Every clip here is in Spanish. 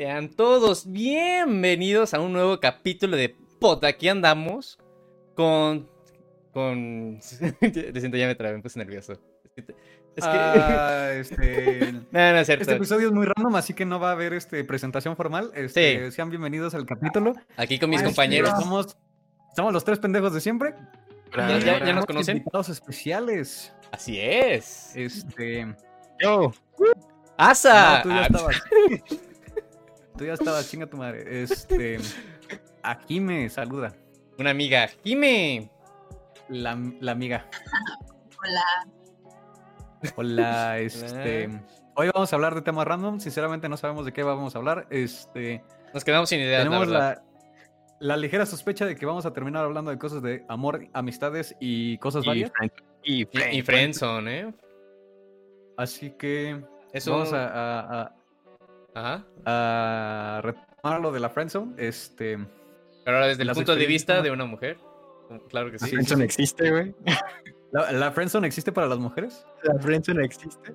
Sean todos bienvenidos a un nuevo capítulo de Pot. Aquí andamos con. con. Te siento, ya me trabé, me puse nervioso. Es que. Ah, este... no, no es cierto. Este episodio es muy random, así que no va a haber este, presentación formal. Este, Sí. Sean bienvenidos al capítulo. Aquí con mis Este, compañeros. Somos, somos los tres pendejos de siempre. Ya- ya- ya nos conocen. Invitados especiales. Así es. Este. Yo. ¡Asa! no, tú ya Ah, estabas. tú ya estabas, chinga tu madre. Este. Aquí me saluda. Una amiga, Jime. La, la amiga. Hola. Hola, este. Hoy vamos a hablar de temas random. Sinceramente no sabemos de qué vamos a hablar. Este. Nos quedamos sin ideas, la Tenemos la, la ligera sospecha de que vamos a terminar hablando de cosas de amor, amistades y cosas Y, varias. friend- y, Y, friend- y Friendzone, ¿eh? Así que Eso. vamos a, a, a- Ajá. a retomar lo de la friendzone. Este. Pero ahora desde el punto de vista de una mujer. Claro que La sí. friendzone existe, güey. ¿La, la friendzone existe para las mujeres? La friendzone existe.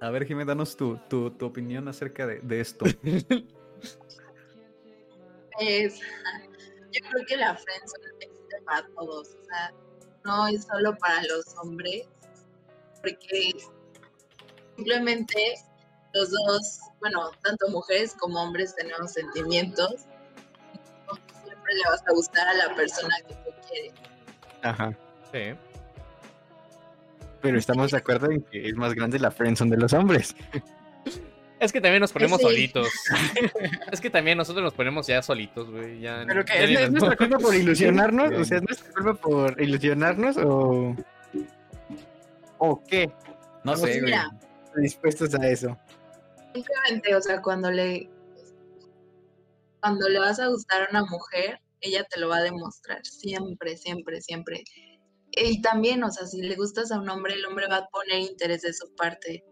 A ver, Jimé, danos tu, tu, tu opinión acerca de, de esto. Pues, yo creo que la friendzone existe para todos, o sea, no es solo para los hombres, porque simplemente los dos, bueno, tanto mujeres como hombres tenemos sentimientos, siempre le vas a gustar a la persona que tú quieres. Ajá. Sí. Pero estamos de acuerdo en que es más grande la friendzone de los hombres. Es que también nos ponemos Sí. solitos. es que también nosotros nos ponemos ya solitos, güey. Ya, Pero que es, nuestra culpa por ilusionarnos. O sea, es nuestra culpa por ilusionarnos o. ¿O qué? No sé, güey. Dispuestos a eso. simplemente, o sea, cuando le cuando le vas a gustar a una mujer, ella te lo va a demostrar siempre, siempre, siempre. Y también, o sea, si le gustas a un hombre, el hombre va a poner interés de su parte.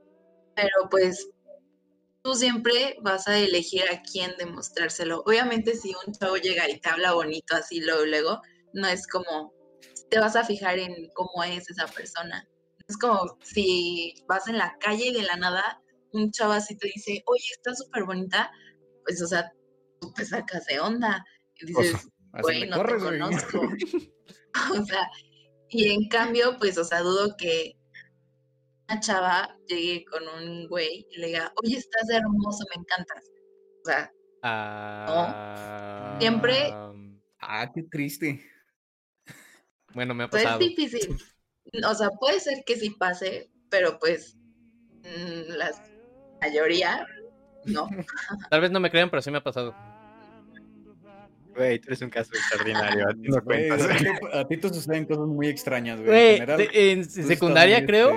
Pero pues tú siempre vas a elegir a quién demostrárselo. Obviamente si un chavo llega y te habla bonito así luego, luego, no es como te vas a fijar en cómo es esa persona. Es como si vas en la calle y de la nada un chavo así te dice, oye, está súper bonita, pues, o sea, tú te sacas de onda y dices, güey, no corres, te conozco. o sea, y en cambio, pues, o sea, dudo que una chava llegue con un güey y le diga, oye, estás hermoso, me encantas. O sea, Ah, Siempre- Ah, qué triste. Bueno, me ha pues es pasado. difícil. O sea, puede ser que sí pase, pero pues mm, la mayoría no. Tal vez no me crean, pero sí me ha pasado. Güey, tú eres un caso extraordinario. A ti no cuentas. a ti- a ti te suceden cosas muy extrañas, güey. En secundaria creo,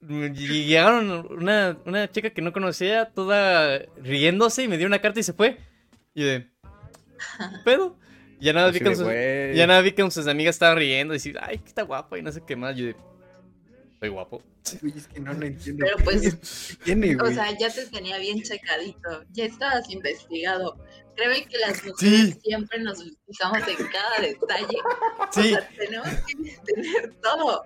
este, y llegaron una, una chica que no conocía, toda riéndose, y me dio una carta y se fue. Y de, ¿pedo? Y Ya nada, vi que de, sus, güey. ya nada vi que con sus amigas estaban riendo y decir, ay, que está guapa y no sé qué más. Yo de, soy guapo. Güey, es que no lo entiendo. Pero pues, ¿Qué tiene, o sea, ya te tenía bien checadito, ya estabas investigado. Créeme que las mujeres Sí. siempre nos fijamos en cada detalle. Sí, O sea, tenemos que tener todo.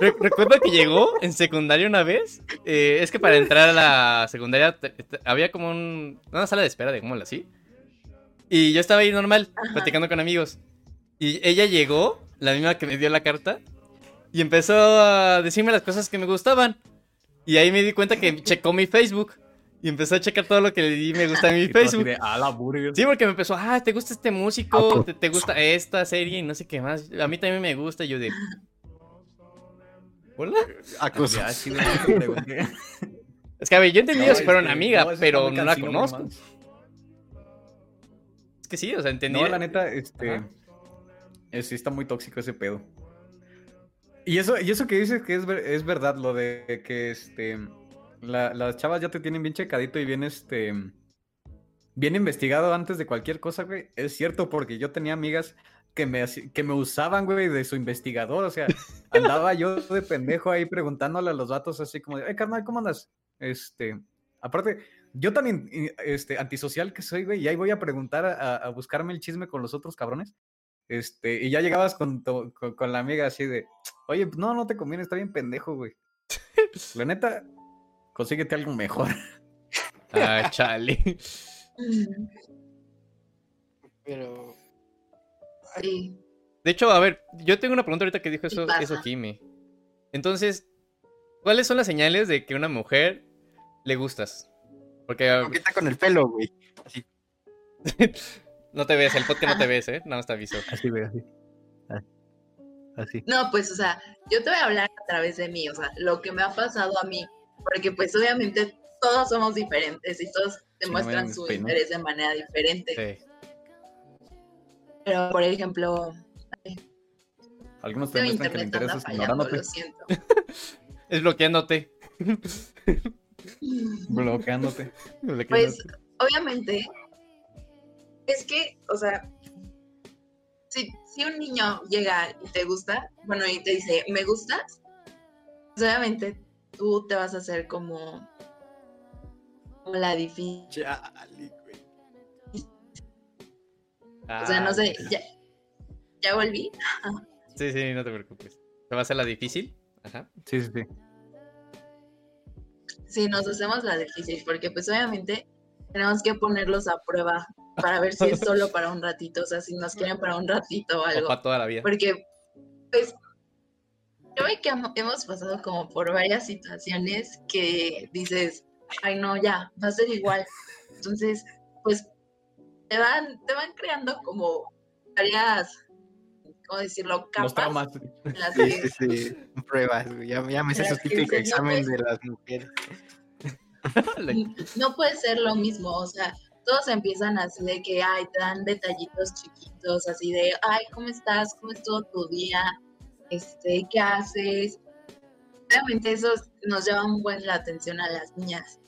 Re- recuerdo que llegó en secundaria una vez. eh, es que para entrar a la secundaria había como un- una sala de espera, digámoslo así. Y yo estaba ahí normal, Ajá. platicando con amigos. Y ella llegó, la misma que me dio la carta, y empezó a decirme las cosas que me gustaban. Y ahí me di cuenta que checó mi Facebook. Y empezó a checar todo lo que le di me gusta en mi Facebook. de, "A la burger". Sí, porque me empezó, ah, ¿te gusta este músico? ¿Te, te gusta esta serie? Y no sé qué más. A mí también me gusta. Y yo de... ¿Hola? Te pregunté. Es que, a ver, yo entendí No, este, una amiga, no, pero no la conozco. nomás. Es que sí, o sea, entendí. No, la neta, este. Eh, sí está muy tóxico ese pedo. Y eso, y eso que dices que es, ver- es verdad, lo de que este. la- las chavas ya te tienen bien checadito y bien este. Bien investigado antes de cualquier cosa, güey. Es cierto, porque yo tenía amigas que me, que me usaban, güey, de su investigador. O sea, andaba yo de pendejo ahí preguntándole a los vatos así como eh, carnal, ¿cómo andas? Este. Aparte, yo tan in- este, antisocial que soy, güey, y ahí voy a preguntar a, buscarme el chisme con los otros cabrones. Este, y ya llegabas con, con, con la amiga así de, oye, no, no te conviene, está bien pendejo, güey. La neta, consíguete algo mejor. Ah, chale. Pero. Sí. De hecho, a ver, yo tengo una pregunta ahorita que dijo eso, eso Jimmy. Entonces, ¿cuáles son las señales de que una mujer le gustas? Porque Coqueta con el pelo, güey. Así. no te ves, el podcast no te ves, ¿eh? Nada más te aviso. Así, güey, así. Ah, Así. No, pues, o sea, yo te voy a hablar a través de mí, o sea, lo que me ha pasado a mí, porque pues obviamente todos somos diferentes y todos demuestran su interés de manera diferente. Sí. Pero, por ejemplo, Algunos te muestran que es fallando, ignorándote, lo siento. Es bloqueándote. bloqueándote. Pues, obviamente, es que, o sea, si, si un niño llega y te gusta, bueno, y te dice, ¿me gustas? Pues obviamente tú te vas a hacer como, como la difícil. Chale, güey. O sea, no Ah, sé, ya, ya volví. Sí, sí, no te preocupes. ¿Te va a hacer la difícil? Ajá. Sí, sí, sí. Sí, nos hacemos la difícil, porque pues obviamente tenemos que ponerlos a prueba para ver si es solo para un ratito, o sea, si nos quieren para un ratito o O algo. para toda la vida. Porque, pues, yo veo que hem- hemos pasado como por varias situaciones que dices, ay no, ya, va a ser igual. Entonces, pues, te van, te van creando como varias, ¿cómo decirlo? Los Capas traumas. en las Sí, que sí, sí. Pruebas, güey. Ya, ya me sé su típico no, examen pues. de las mujeres. no puede ser lo mismo, o sea, todos empiezan así de que, ay, te dan detallitos chiquitos, así de, ay, ¿cómo estás? ¿Cómo estuvo tu día? Este, ¿qué haces? Obviamente eso nos llama un buen la atención a las niñas,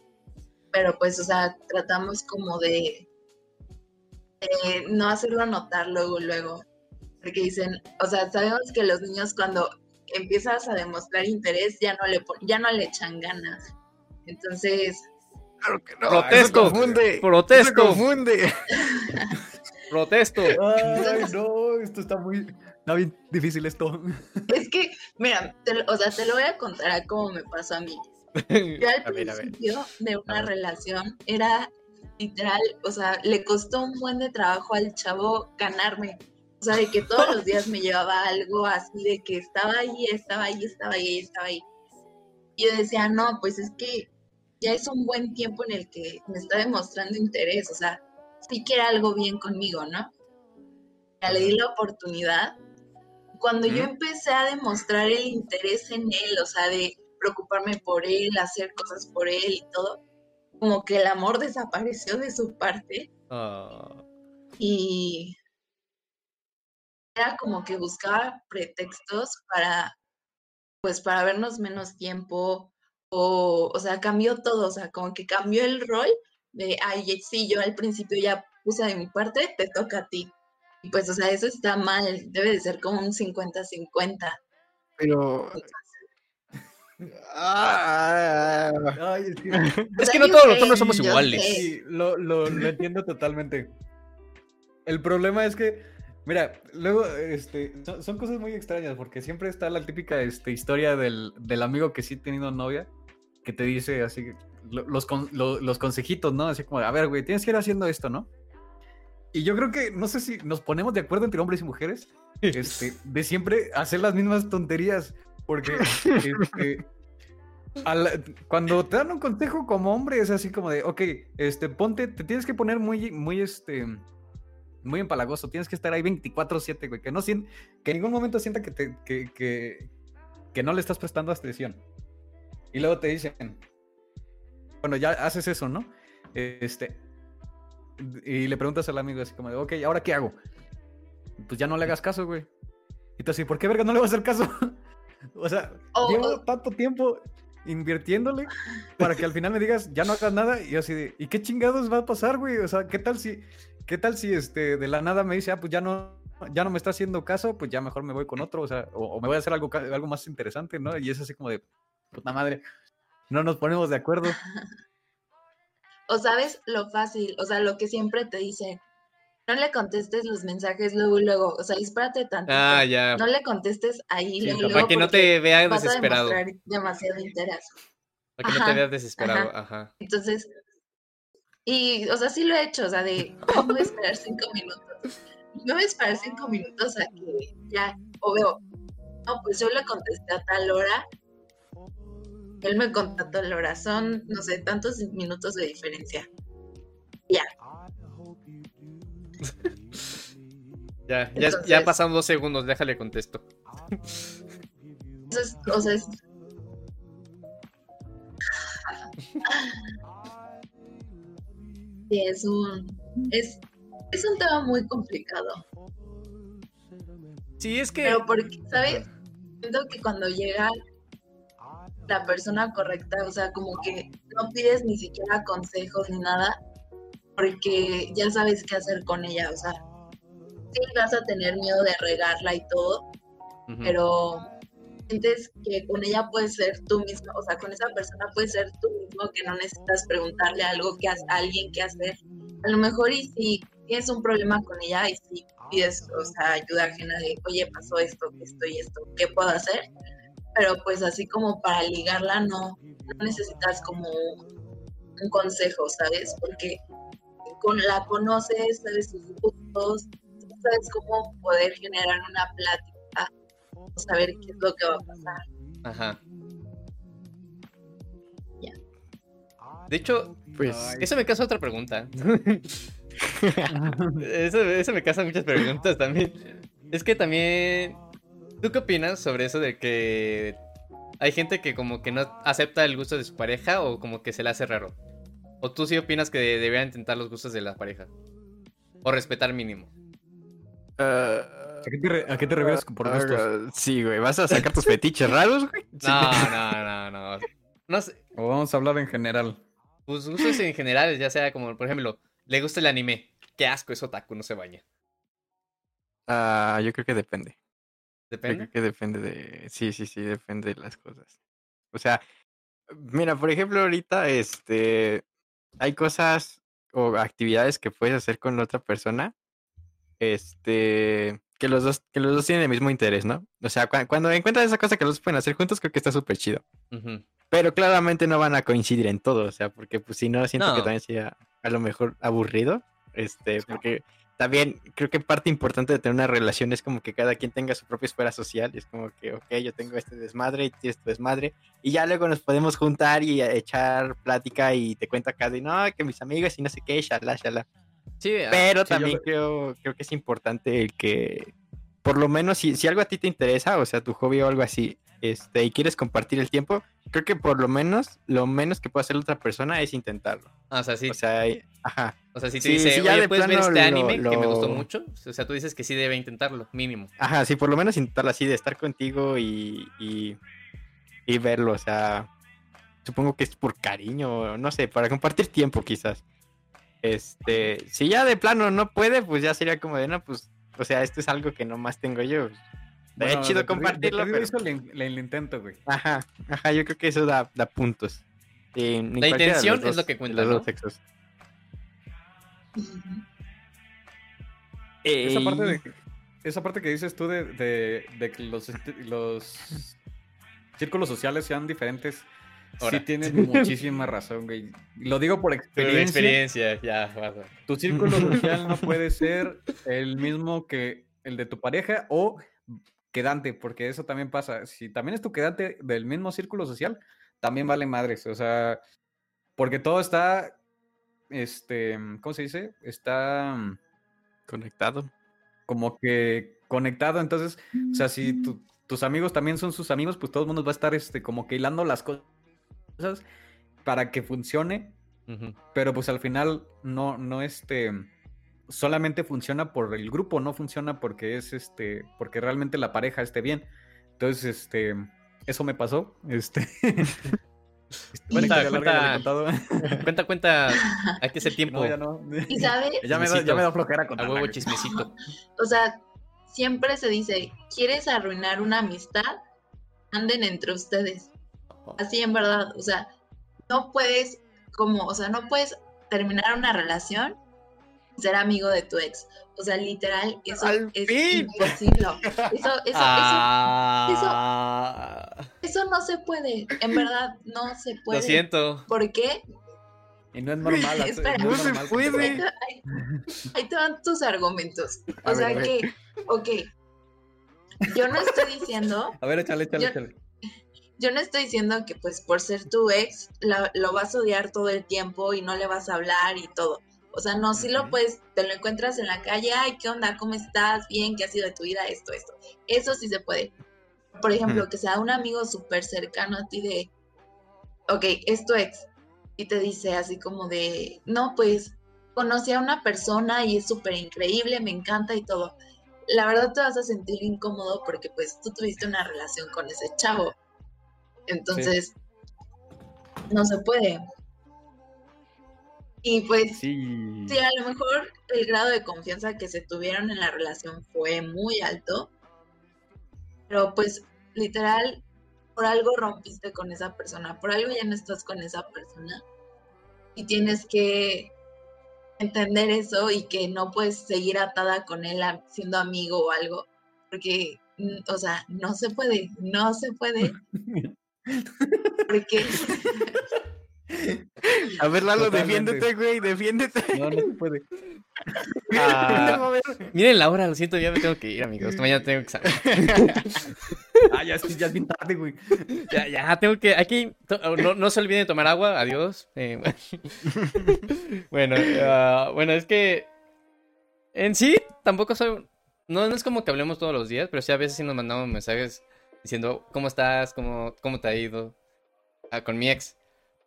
pero pues, o sea, tratamos como de, de no hacerlo notar luego, luego, porque dicen, o sea, sabemos que los niños cuando empiezas a demostrar interés ya no le, ya no le echan ganas. Entonces, Claro que no. Protesto, Eso confunde. protesto. Eso confunde. Protesto. Ay, no, esto está muy. Está bien difícil esto. es que, mira, te lo- o sea, te lo voy a contar a cómo me pasó a mí. Yo al A ver, a ver. principio de una relación era literal, o sea, le costó un buen de trabajo al chavo ganarme. O sea, de que todos los días me llevaba algo así, de que estaba ahí, estaba ahí, estaba ahí, estaba ahí. Y yo decía, no, pues es que ya es un buen tiempo en el que me está demostrando interés, o sea, sí quiere algo bien conmigo, ¿no? Ya le di la oportunidad. Cuando yo Ujú. empecé a demostrar el interés en él, o sea, de preocuparme por él, hacer cosas por él y todo, como que el amor desapareció de su parte Ah, y era como que buscaba pretextos para, pues, para vernos menos tiempo o, o sea, cambió todo, o sea, como que cambió el rol de, ay, sí, yo al principio ya puse de mi parte, te toca a ti. Y pues, o sea, eso está mal, debe de ser como un 50-50. Pero. Ah, Ay, es que. O Es que no todos los hombres somos iguales. Sí, lo, lo, lo entiendo totalmente. El problema es que, mira, luego, este, son, son cosas muy extrañas porque siempre está la típica este, historia del, del amigo que sí ha tenido novia, que te dice así, lo- los, los consejitos, ¿no? Así como, a ver, güey, tienes que ir haciendo esto, ¿no? Y yo creo que, no sé si nos ponemos de acuerdo entre hombres y mujeres, este, de siempre hacer las mismas tonterías, porque este, la- cuando te dan un consejo como hombre es así como de, ok, este, ponte, te tienes que poner muy, muy, este, muy empalagoso, tienes que estar ahí 24/7, güey, que no que en ningún momento sienta que, te, que, que, que no le estás prestando atención. Y luego te dicen, bueno, ya haces eso, ¿no? Este, y le preguntas al amigo así como de, ok, ¿ahora qué hago? Pues ya no le hagas caso, güey. Y tú así, ¿por qué verga no le vas a hacer caso? o sea, O- llevo o- tanto tiempo invirtiéndole para que al final me digas, ya no hagas nada, y así de, ¿y qué chingados va a pasar, güey? O sea, ¿qué tal si, qué tal si este, de la nada me dice, ah, pues ya no, ya no me está haciendo caso, pues ya mejor me voy con otro, o sea, o, o me voy a hacer algo, algo más interesante, ¿no? Y es así como de, puta madre, no nos ponemos de acuerdo. O sabes lo fácil, o sea, lo que siempre te dicen, no le contestes los mensajes luego y luego, o sea, espérate tantito. Ah, ya. No le contestes ahí Sí, luego, para luego que no te vea vas a desesperado. demasiado interés. Para que no te veas desesperado. ajá. Ajá. Entonces, y, o sea, sí lo he hecho, o sea, de, "Ay, me voy a esperar cinco minutos. Me voy a esperar cinco minutos a que ya, o veo, no, pues yo le contesté a tal hora, él me contestó a tal hora, son, no sé, tantos minutos de diferencia. Ya, ya, ya Entonces- pasaron dos segundos, déjale contesto. Entonces, o sea, es... Es un, es, es un tema muy complicado. Sí, es que. Pero porque, ¿sabes? Siento que cuando llega la persona correcta, o sea, como que no pides ni siquiera consejos ni nada, porque ya sabes qué hacer con ella, o sea, sí vas a tener miedo de regarla y todo, pero sientes que con ella puedes ser tú mismo, o sea, con esa persona puedes ser tú mismo, que no necesitas preguntarle algo que a alguien qué hacer. A lo mejor y si tienes un problema con ella y si pides, o sea, ayuda ajena de, oye, pasó esto, esto y esto, ¿qué puedo hacer? Pero pues así como para ligarla no, no necesitas como un consejo, ¿sabes? Porque con la conoces, sabes sus gustos, sabes cómo poder generar una plática, saber qué es lo que va a pasar. Ajá. Ya. De hecho, Pues. Eso me causa otra pregunta. eso, eso me causa muchas preguntas también. Es que también. ¿Tú qué opinas sobre eso de que hay gente que como que no acepta el gusto de su pareja o como que se le hace raro? ¿O tú sí opinas que deberían intentar los gustos de la pareja? O respetar mínimo. ¿A qué te, re- a qué te refieres por gustos? sí, güey. ¿Vas a sacar tus fetiches raros, güey? No, no, no, no. No sé. O vamos a hablar en general. Pues gustos en general, ya sea como, por ejemplo, le gusta el anime. Qué asco, es otaku, no se baña. Ah, yo creo que depende. Yo Depende. creo que depende de. Sí, sí, sí, depende de las cosas. O sea, mira, por ejemplo, ahorita, este. Hay cosas o actividades que puedes hacer con la otra persona. Este. Que los dos, que los dos tienen el mismo interés, ¿no? O sea, cua- cuando encuentras esa cosa que los dos pueden hacer juntos, creo que está súper chido. Pero claramente no van a coincidir en todo, o sea, porque pues si no, siento que también sería a lo mejor aburrido. Este, porque también creo que parte importante de tener una relación es como que cada quien tenga su propia esfera social. Es como que, ok, yo tengo este desmadre y tienes tu desmadre. Y ya luego nos podemos juntar y echar plática y te cuento acá de no, que mis amigos y no sé qué, shala, shala. Sí, Pero sí, también creo, creo que es importante el que, por lo menos, si, si algo a ti te interesa, o sea, tu hobby o algo así, este, y quieres compartir el tiempo, creo que por lo menos, lo menos que puede hacer la otra persona es intentarlo. ah, o sea, sí. O sea, y- ajá. O sea, si te sí, dice, sí, ya oye, de ¿puedes ver plano este lo- anime que me gustó mucho? O sea, tú dices que sí debe intentarlo, mínimo. Ajá, sí, por lo menos intentarlo así, de estar contigo y, y, y verlo, o sea, supongo que es por cariño, no sé, para compartir tiempo quizás. Este, si ya de plano no puede, pues ya sería como de, no, pues, o sea, esto es algo que nomás tengo yo. Bueno, chido de perdi- de compartirlo, pero... in- el intento, güey. Ajá, ajá, yo creo que eso da, da puntos. La intención es lo que cuenta, los ¿no? dos sexos. Esa parte, de, esa parte que dices tú de, de- de que los, esti- los círculos sociales sean diferentes, Ahora. sí tienes muchísima razón, güey. Lo digo por experiencia. experiencia, ya. Tu círculo social no puede ser el mismo que el de tu pareja o quedante, porque eso también pasa. Si también es tu quedante del mismo círculo social, también vale madres. O sea, porque todo está, este, ¿cómo se dice? Está Conectado. como que conectado. Entonces, o sea, si tu- tus amigos también son sus amigos, pues todo el mundo va a estar, este, como que hilando las cosas para que funcione pero pues al final no, no este, solamente funciona por el grupo, no funciona porque es este, porque realmente la pareja esté bien. Entonces, este, eso me pasó. Este, Cuenta, cuenta. Cuenta, cuenta, hay que hacer tiempo. No, ya no. Y sabes, Ya me, da, ya me da flojera A contarla, huevo chismecito. o sea, siempre se dice, ¿quieres arruinar una amistad? Anden entre ustedes. Así en verdad, o sea, no puedes, como, o sea, no puedes terminar una relación ser amigo de tu ex. O sea, literal, eso ¡Al es fin! imposible. Eso, eso, eso, Ah, Eso no se puede, en verdad no se puede. Lo siento. ¿Por qué? Y no es normal. Espera. no es se normal que- puede. Ahí te, ahí- te van tus argumentos. A O sea ver. que, ok, yo no estoy diciendo, A ver, échale, échale, Yo- échale. Yo no estoy diciendo que pues por ser tu ex la- lo vas a odiar todo el tiempo y no le vas a hablar y todo. O sea, no, si lo puedes, te lo encuentras en la calle, ay, ¿qué onda? ¿Cómo estás? Bien, ¿qué ha sido de tu vida? Esto, esto. Eso sí se puede. Por ejemplo, que sea un amigo súper cercano a ti de, ok, es tu ex. Y te dice así como de, no, pues conocí a una persona y es súper increíble, me encanta y todo. La verdad te vas a sentir incómodo porque pues tú tuviste una relación con ese chavo. Entonces, no se puede. Y pues Sí. Sí, a lo mejor el grado de confianza que se tuvieron en la relación fue muy alto, pero pues literal, por algo rompiste con esa persona, por algo ya no estás con esa persona y tienes que entender eso y que no puedes seguir atada con él siendo amigo o algo, porque, mm, o sea, no se puede, no se puede, porque A ver, Lalo, Totalmente. defiéndete, güey, defiéndete. No, no se puede. Ah, miren la hora, lo siento, ya me tengo que ir, amigos. Mañana tengo que Ah, ya, es- ya es bien tarde, güey. Ya, ya, tengo que. Aquí. to- No, no se olviden de tomar agua. Adiós. Eh, bueno, ah, bueno, es que. En sí, tampoco soy. No, no es como que hablemos todos los días, pero sí a veces sí nos mandamos mensajes diciendo cómo estás, cómo, cómo te ha ido ah, con mi ex.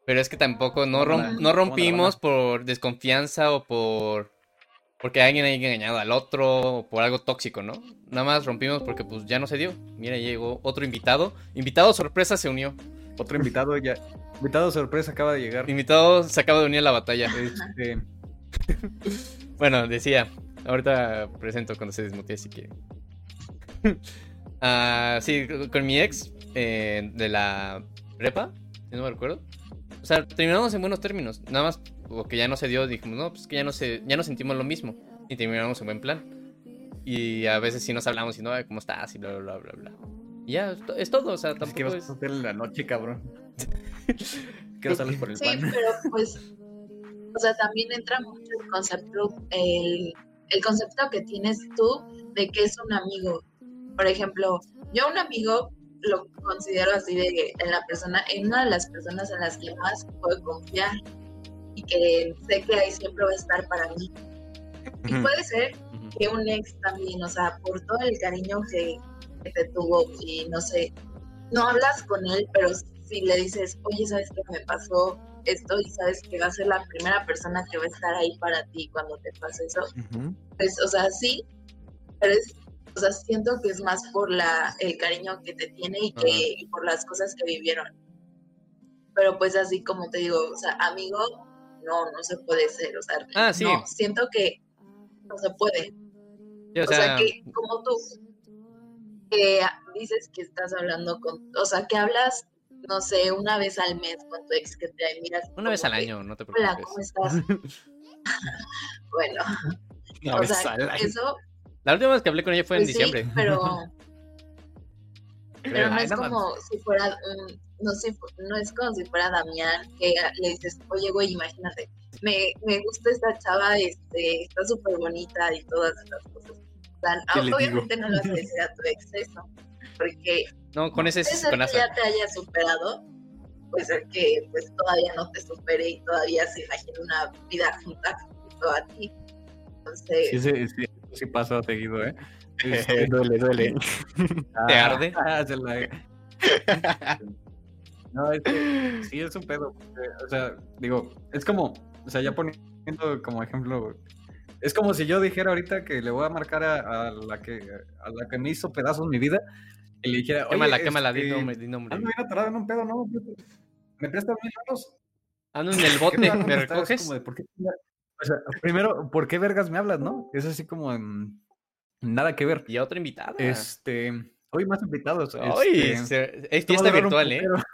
Pero es que tampoco no, ¿Cómo rom- no rompimos por desconfianza o por. Porque alguien haya engañado al otro o por algo tóxico, ¿no? Nada más rompimos porque pues ya no se dio. Mira, llegó otro invitado. Invitado sorpresa se unió. Otro invitado ya. Invitado sorpresa acaba de llegar. Invitado se acaba de unir a la batalla. Este, Bueno, decía, ahorita presento cuando se desmutee, así que... Ah, sí, con mi ex eh, de la prepa, si no me recuerdo. O sea, terminamos en buenos términos. Nada más, porque ya no se dio, dijimos, no, pues que ya no, se, ya no sentimos lo mismo. Y terminamos en buen plan. Y a veces sí nos hablamos y no, "Ay, ¿cómo estás? Y bla, bla, bla, bla, bla. Y ya, es to- es todo, o sea, es que tampoco vas es... a hacer en la noche, cabrón. Que no sales por el Sí, pan. pero pues, o sea, también entra mucho el concepto, el, el concepto que tienes tú de que es un amigo. Por ejemplo, yo un amigo lo considero así de en la persona, en una de las personas en las que más puedo confiar y que sé que ahí siempre va a estar para mí. Y puede ser que un ex también, o sea, por todo el cariño que, que te tuvo y no sé, no hablas con él, pero si le dices, oye, ¿sabes qué me pasó esto? Y sabes que va a ser la primera persona que va a estar ahí para ti cuando te pase eso. Pues, o sea, sí, pero es, o sea, siento que es más por la, el cariño que te tiene y, que, y por las cosas que vivieron. Pero pues así como te digo, o sea, amigo, no, no se puede ser, o sea, Ah, sí. no, siento que no se puede. Sí, O sea, que como tú que dices que estás hablando con, o sea, que hablas, no sé, una vez al mes con tu ex que te miras. Una vez al que, año, no te Hola, preocupes. ¿cómo estás? bueno, Una o sea, eso, La última vez que hablé con ella fue en pues sí, diciembre. pero, pero no es como si fuera, no, sé, no es como si fuera Damián, que le dices, oye, güey, imagínate, me, me gusta esta chava, este, está súper bonita y todas esas cosas. Obviamente no le vas a decir a tu ex eso, porque No, con ese es con asa. ya te haya superado, puede ser que pues todavía no te supere y todavía se imagine una vida junta junto a ti. Entonces, Sí, sí, sí, sí pasa seguido, ¿eh? Este, duele, duele. ¿Te ah, arde? ah, se la- No, es que sí es un pedo. porque, O sea, digo, es como, o sea, ya poniendo como ejemplo, es como si yo dijera ahorita que le voy a marcar a, a la que a la que me hizo pedazos mi vida y le dijera, oye, Quémala, quémala, di este, nombre, di nombre. ando bien atorado en un pedo, ¿no? ¿Me prestas mil manos? Ando en el ¿Qué bote, te ¿me recoges? como de, ¿por qué O sea, primero, ¿por qué vergas me hablas, no? Es así como nada que ver. Y a otra invitada. Este, hoy más invitados. Ay, este, es fiesta virtual, ¿eh?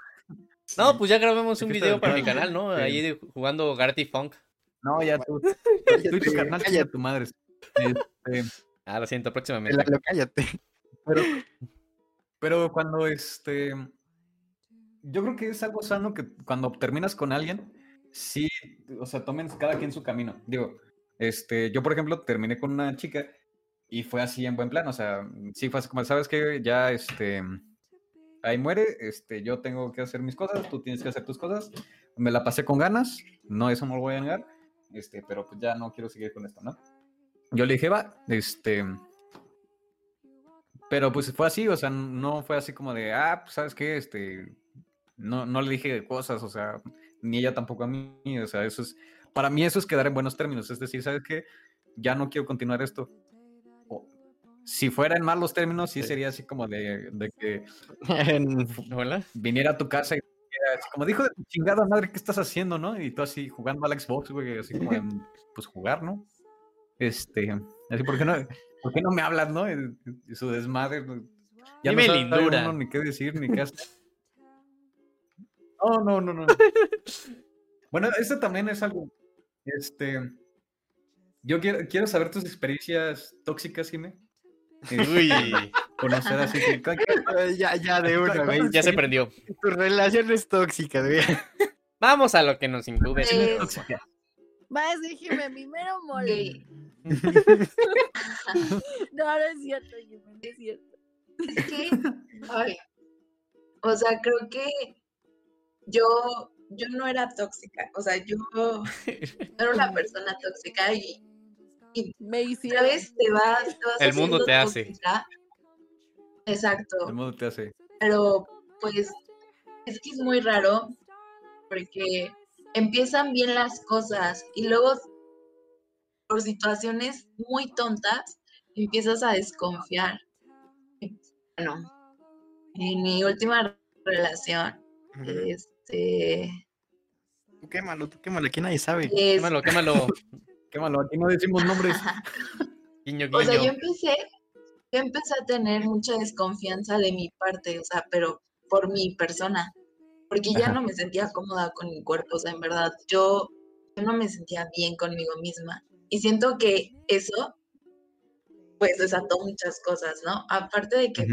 No, pues ya grabamos un video para mi canal, ¿no? Sí. Ahí de- jugando Garty Funk. No, ya tú. Tú y tu carnal, cállate. tu madre. Este, Ah, lo siento, próximamente. Lalo, cállate. pero, pero cuando este yo creo que es algo sano que cuando terminas con alguien, sí, o sea, tomen cada quien su camino. Digo, este, yo por ejemplo terminé con una chica y fue así en buen plan, o sea, sí fue así como, sabes que ya, este, ahí muere, este, yo tengo que hacer mis cosas, tú tienes que hacer tus cosas, me la pasé con ganas, no, eso no lo voy a negar, este, pero pues ya no quiero seguir con esto, ¿no? Yo le dije, va, este, pero pues fue así, o sea, no fue así como de, ah, pues sabes qué, este, no, no le dije cosas, o sea, ni ella tampoco a mí, o sea, eso es, para mí eso es quedar en buenos términos, es decir, ¿sabes qué? Ya no quiero continuar esto. O, si fuera en malos términos, sí sería así como de, de que Hola. viniera a tu casa y como dijo de tu chingada madre, ¿qué estás haciendo, no? Y tú así jugando al Xbox, güey, así como, en, pues jugar, ¿no? Este, así, ¿por qué no, ¿por qué no me hablas, no? Y, y su desmadre, ya Dime no sabe lindura. uno ni qué decir, ni qué hacer. No, no, no, no. Bueno, esto también es algo, este, yo quiero, quiero saber tus experiencias tóxicas, Jimé. Uy, Conocer así que, Ya, ya, de una, güey. ya se prendió. Tu relación es tóxica, güey. Vamos a lo que nos incumbe. Tóxica. Más déjeme primero mole. Ok. No, no es cierto, Jimmy, no es cierto. Es que, ay, o sea, creo que yo, yo no era tóxica, o sea, yo no era una persona tóxica y, Me hicieron. ¿sabes? Te vas, te vas El mundo te hace. Exacto, El mundo te hace. pero pues es que es muy raro porque empiezan bien las cosas y luego por situaciones muy tontas empiezas a desconfiar. Bueno, en mi última relación, este, Tú quémalo, tú quémalo, aquí nadie sabe. es- Quémalo, quémalo. Qué malo, aquí no decimos nombres. Guiño, o sea, yo empecé, yo empecé a tener mucha desconfianza de mi parte, o sea, pero por mi persona, porque ya Ajá. no me sentía cómoda con mi cuerpo, o sea, en verdad, yo, yo no me sentía bien conmigo misma. Y siento que eso, pues, desató muchas cosas, ¿no? Aparte de que,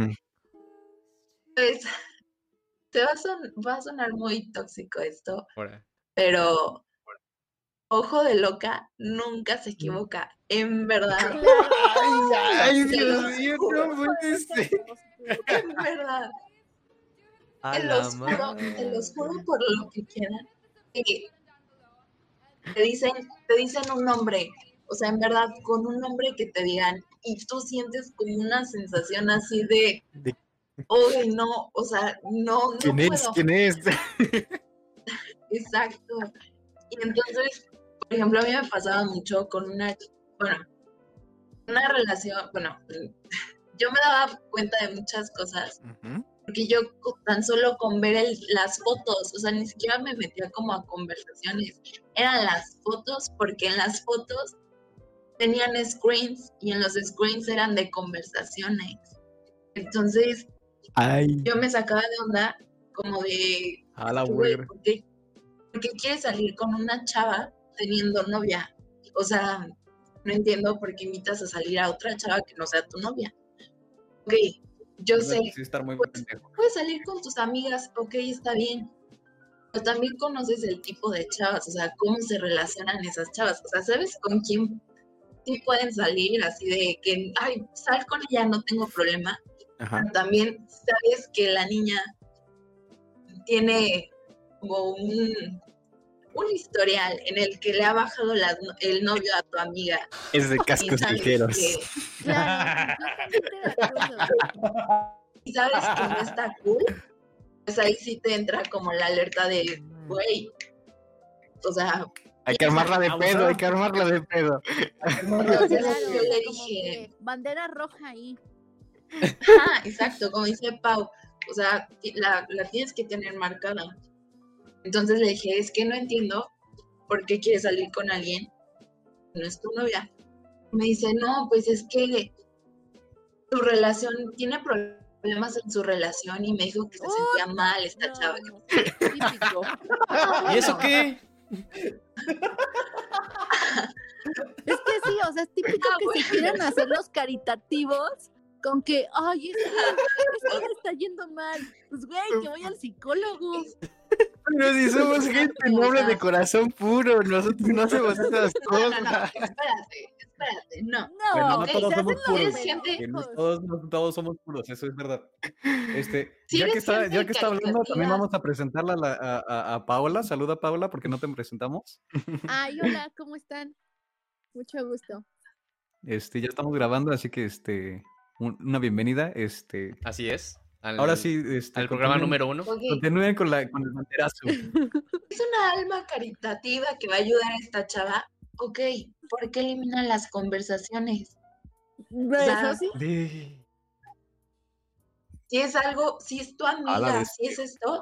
pues, te va a, son- va a sonar muy tóxico esto, pero ojo de loca nunca se equivoca, en verdad, Ay, Dios mío, no puede ser. en verdad. Te los juro, te los juro madre. por lo que quieran. te dicen, te dicen un nombre, o sea, en verdad, con un nombre que te digan, y tú sientes como una sensación así de, De- oye, no, o sea, no, no ¿Quién es? ¿Quién es? Exacto. Y entonces, por ejemplo, a mí me pasaba mucho con una, bueno, una relación, bueno, yo me daba cuenta de muchas cosas porque yo tan solo con ver el- las fotos, o sea, ni siquiera me metía como a conversaciones, eran las fotos porque en las fotos tenían screens y en los screens eran de conversaciones. Entonces Ay, yo me sacaba de onda como de, A la güey. ¿por qué, por qué quieres salir con una chava teniendo novia? O sea, no entiendo por qué invitas a salir a otra chava que no sea tu novia. Ok, yo sé, Sí, estar muy Pues, puedes salir con tus amigas, ok, está bien. Pero también conoces el tipo de chavas, o sea, cómo se relacionan esas chavas. O sea, ¿sabes con quién sí pueden salir? Así de que, ay, sal con ella, no tengo problema. Ajá. Pero también sabes que la niña tiene como un, un historial en el que le ha bajado las no- el novio a tu amiga. Es de cascos ligeros. que, Claro, completamente de acuerdo. y sabes que no está cool, pues ahí sí te entra como la alerta de, güey, o sea, Hay que armarla de pedo, hay que armarla de pedo. entonces yo le dije, bandera roja ahí. Ah, exacto, como dice Pau, o sea, la, la tienes que tener marcada. Entonces le dije, es que no entiendo por qué quieres salir con alguien no es tu novia. Me dice, no, pues es que tu relación tiene problemas en su relación y me dijo que se sentía mal esta No, chava. ¿Y eso qué? Es que sí, o sea, es típico Ah, que se bueno. quieran hacer los caritativos con que, ay, es que, es que me está yendo mal. Pues, güey, que voy al psicólogo. Pero si somos gente noble de corazón puro, nosotros no hacemos esas No, no, no, cosas. espérate, espérate, no. No, Bueno, no todos somos puros. no todos, no todos somos puros, eso es verdad. Este, Sí ya que está, ya que está hablando, también vamos a presentarla a, la- a, a- a Paola. Saluda Paola, porque no te presentamos. Ay, hola, ¿cómo están? Mucho gusto. Este, ya estamos grabando, así que este, un- una bienvenida. Este, Así es. Al, ahora sí, este, Al programa número uno. Continúen con, la, con el banderazo. es una alma caritativa que va a ayudar a esta chava. Ok, ¿por qué eliminan las conversaciones? sea, Eso sí. De- Si es algo, si es tu amiga, si es esto,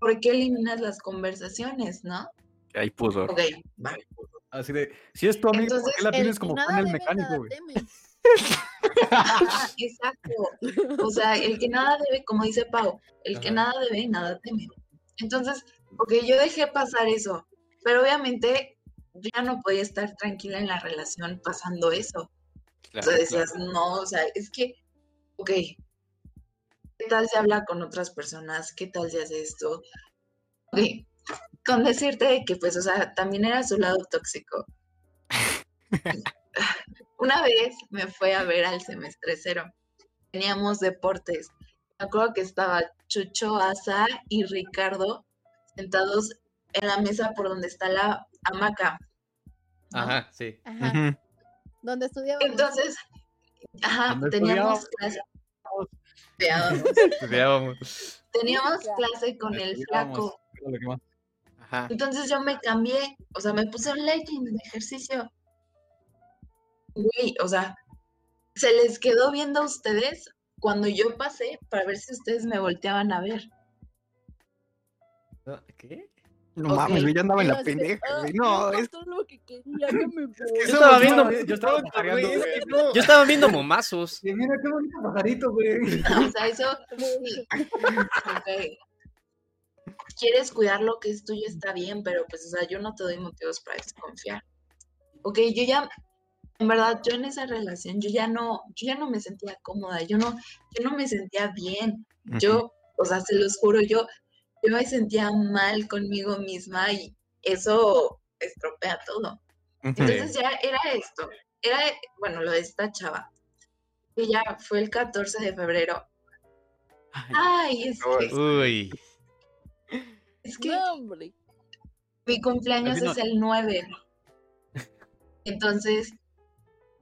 ¿por qué eliminas las conversaciones, no? Hay pudor. Ok, vale. Así de, si es tu amigo, ¿por Entonces, qué la tienes como fan el mecánico, güey? exacto. O sea, el que nada debe, como dice Pau, el que Ajá. nada debe, nada teme. Entonces, ok, yo dejé pasar eso, pero obviamente ya no podía estar tranquila en la relación pasando eso. Claro, o sea, decías, no, o sea, es que, ok, ¿qué tal se habla con otras personas? ¿Qué tal se hace esto? Ok, con decirte de que, pues, o sea, también era su lado tóxico. Una vez me fue a ver al semestre cero. Teníamos deportes. Me acuerdo que estaba Chucho, Asa y Ricardo sentados en la mesa por donde está la hamaca. ¿no? Ajá, sí. Ajá. Donde estudiaba. Entonces, ajá, teníamos clase. Estudiábamos. Teníamos clase con el flaco. Ajá. Entonces yo me cambié, o sea, me puse un legging de ejercicio. Güey, o sea, se les quedó viendo a ustedes cuando yo pasé para ver si ustedes me volteaban a ver. ¿Qué? No mames, güey, yo andaba en la pendeja, "Ah, güey. no es encontró lo que quería, ya me voy". Yo estaba viendo, Yo estaba güey. yo estaba viendo momazos. Mira qué bonito pajarito, güey. O sea, eso sí. Ok. Quieres cuidar lo que es tuyo, está bien, pero pues, o sea, yo no te doy motivos para desconfiar. Ok, yo ya, en verdad, yo en esa relación, yo ya no, yo ya no me sentía cómoda, yo no, yo no me sentía bien. Yo, o sea, se los juro, yo, yo me sentía mal conmigo misma y eso estropea todo. Entonces ya era esto, era, bueno, lo de esta chava. Y ya fue el 14 de febrero. Ay, es que, Uy. es que No, hombre. mi cumpleaños no- es el 9. Entonces,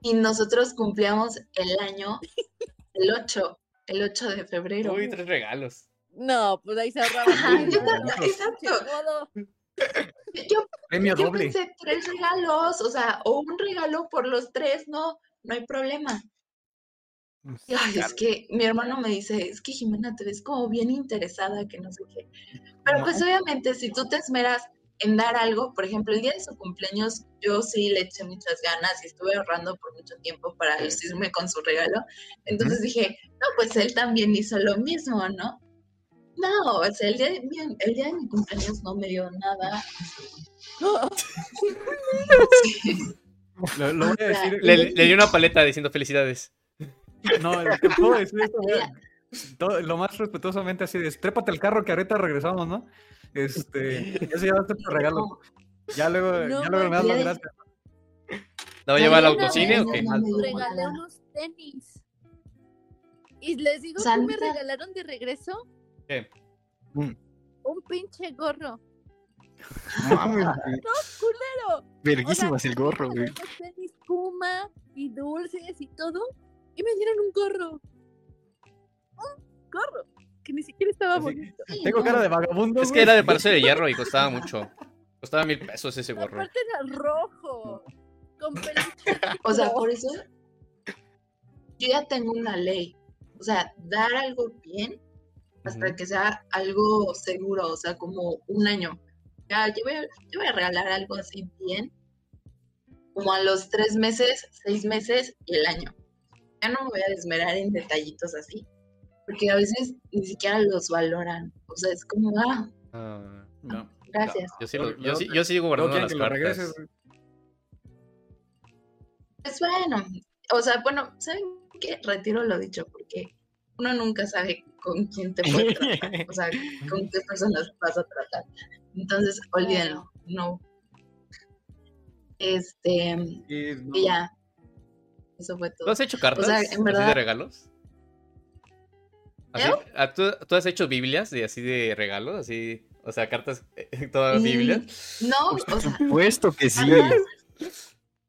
y nosotros cumplíamos el año el 8, el 8 de febrero. Uy, tres regalos. No, pues ahí se ahorraba. Exacto. Yo, Premio yo doble. pensé tres regalos, o sea, o un regalo por los tres, no, no hay problema. Y, Ay, es que mi hermano me dice, es que Jimena te ves como bien interesada, que no sé qué. Pero pues obviamente si tú te esmeras en dar algo, por ejemplo, el día de su cumpleaños yo sí le eché muchas ganas y estuve ahorrando por mucho tiempo para lucirme con su regalo. Entonces dije, no, pues él también hizo lo mismo, ¿no? No, o sea, el día de mi, el día de mi cumpleaños no me dio nada. Lo, lo voy a decir. Le, le di una paleta diciendo felicidades. No, puedo decir esto. Todo- lo más respetuosamente así de, trépate el carro que ahorita regresamos, ¿no? Este, ya va a ser tu regalo. Ya luego, No ya luego me das las gracias. ¿La voy a llevar al autocine o qué? no me Regalé unos tenis. Y les digo que me regalaron de regreso ¿Qué? un pinche gorro. Mames, güey. ¡Culero! Verguísimas el gorro, güey. tenis Puma y dulces y todo. Y me dieron un gorro. Un gorro. Que ni siquiera estaba bonito. Sí, Tengo no. cara de vagabundo. Es que era de Palacio de Hierro y costaba mucho. Costaba mil pesos ese gorro. Aparte era rojo. Con peluche. O sea, por eso yo ya tengo una ley. O sea, dar algo bien hasta que sea algo seguro, o sea, como un año. Ya, yo voy, a, yo voy a regalar algo así bien, como a los tres meses, seis meses y el año. Ya no me voy a desmerar en detallitos así, porque a veces ni siquiera los valoran. O sea, es como, ah, Ah, No. gracias. yo, sí lo- yo, sí, yo sigo guardando las cartas. Pues bueno, o sea, bueno, ¿saben que retiro lo dicho, porque uno nunca sabe con quién te puede tratar, o sea, con qué personas vas a tratar. Entonces, olvídenlo, no. Este, Y no, y ya. Eso fue ¿Tú todo. has hecho cartas O sea, en así de regalos? Así- ¿Eh? ah, ¿tú, tú has hecho Biblias de así de regalos? Así, o sea, cartas, eh, todas Mm, Biblias. No, o Por supuesto que sí.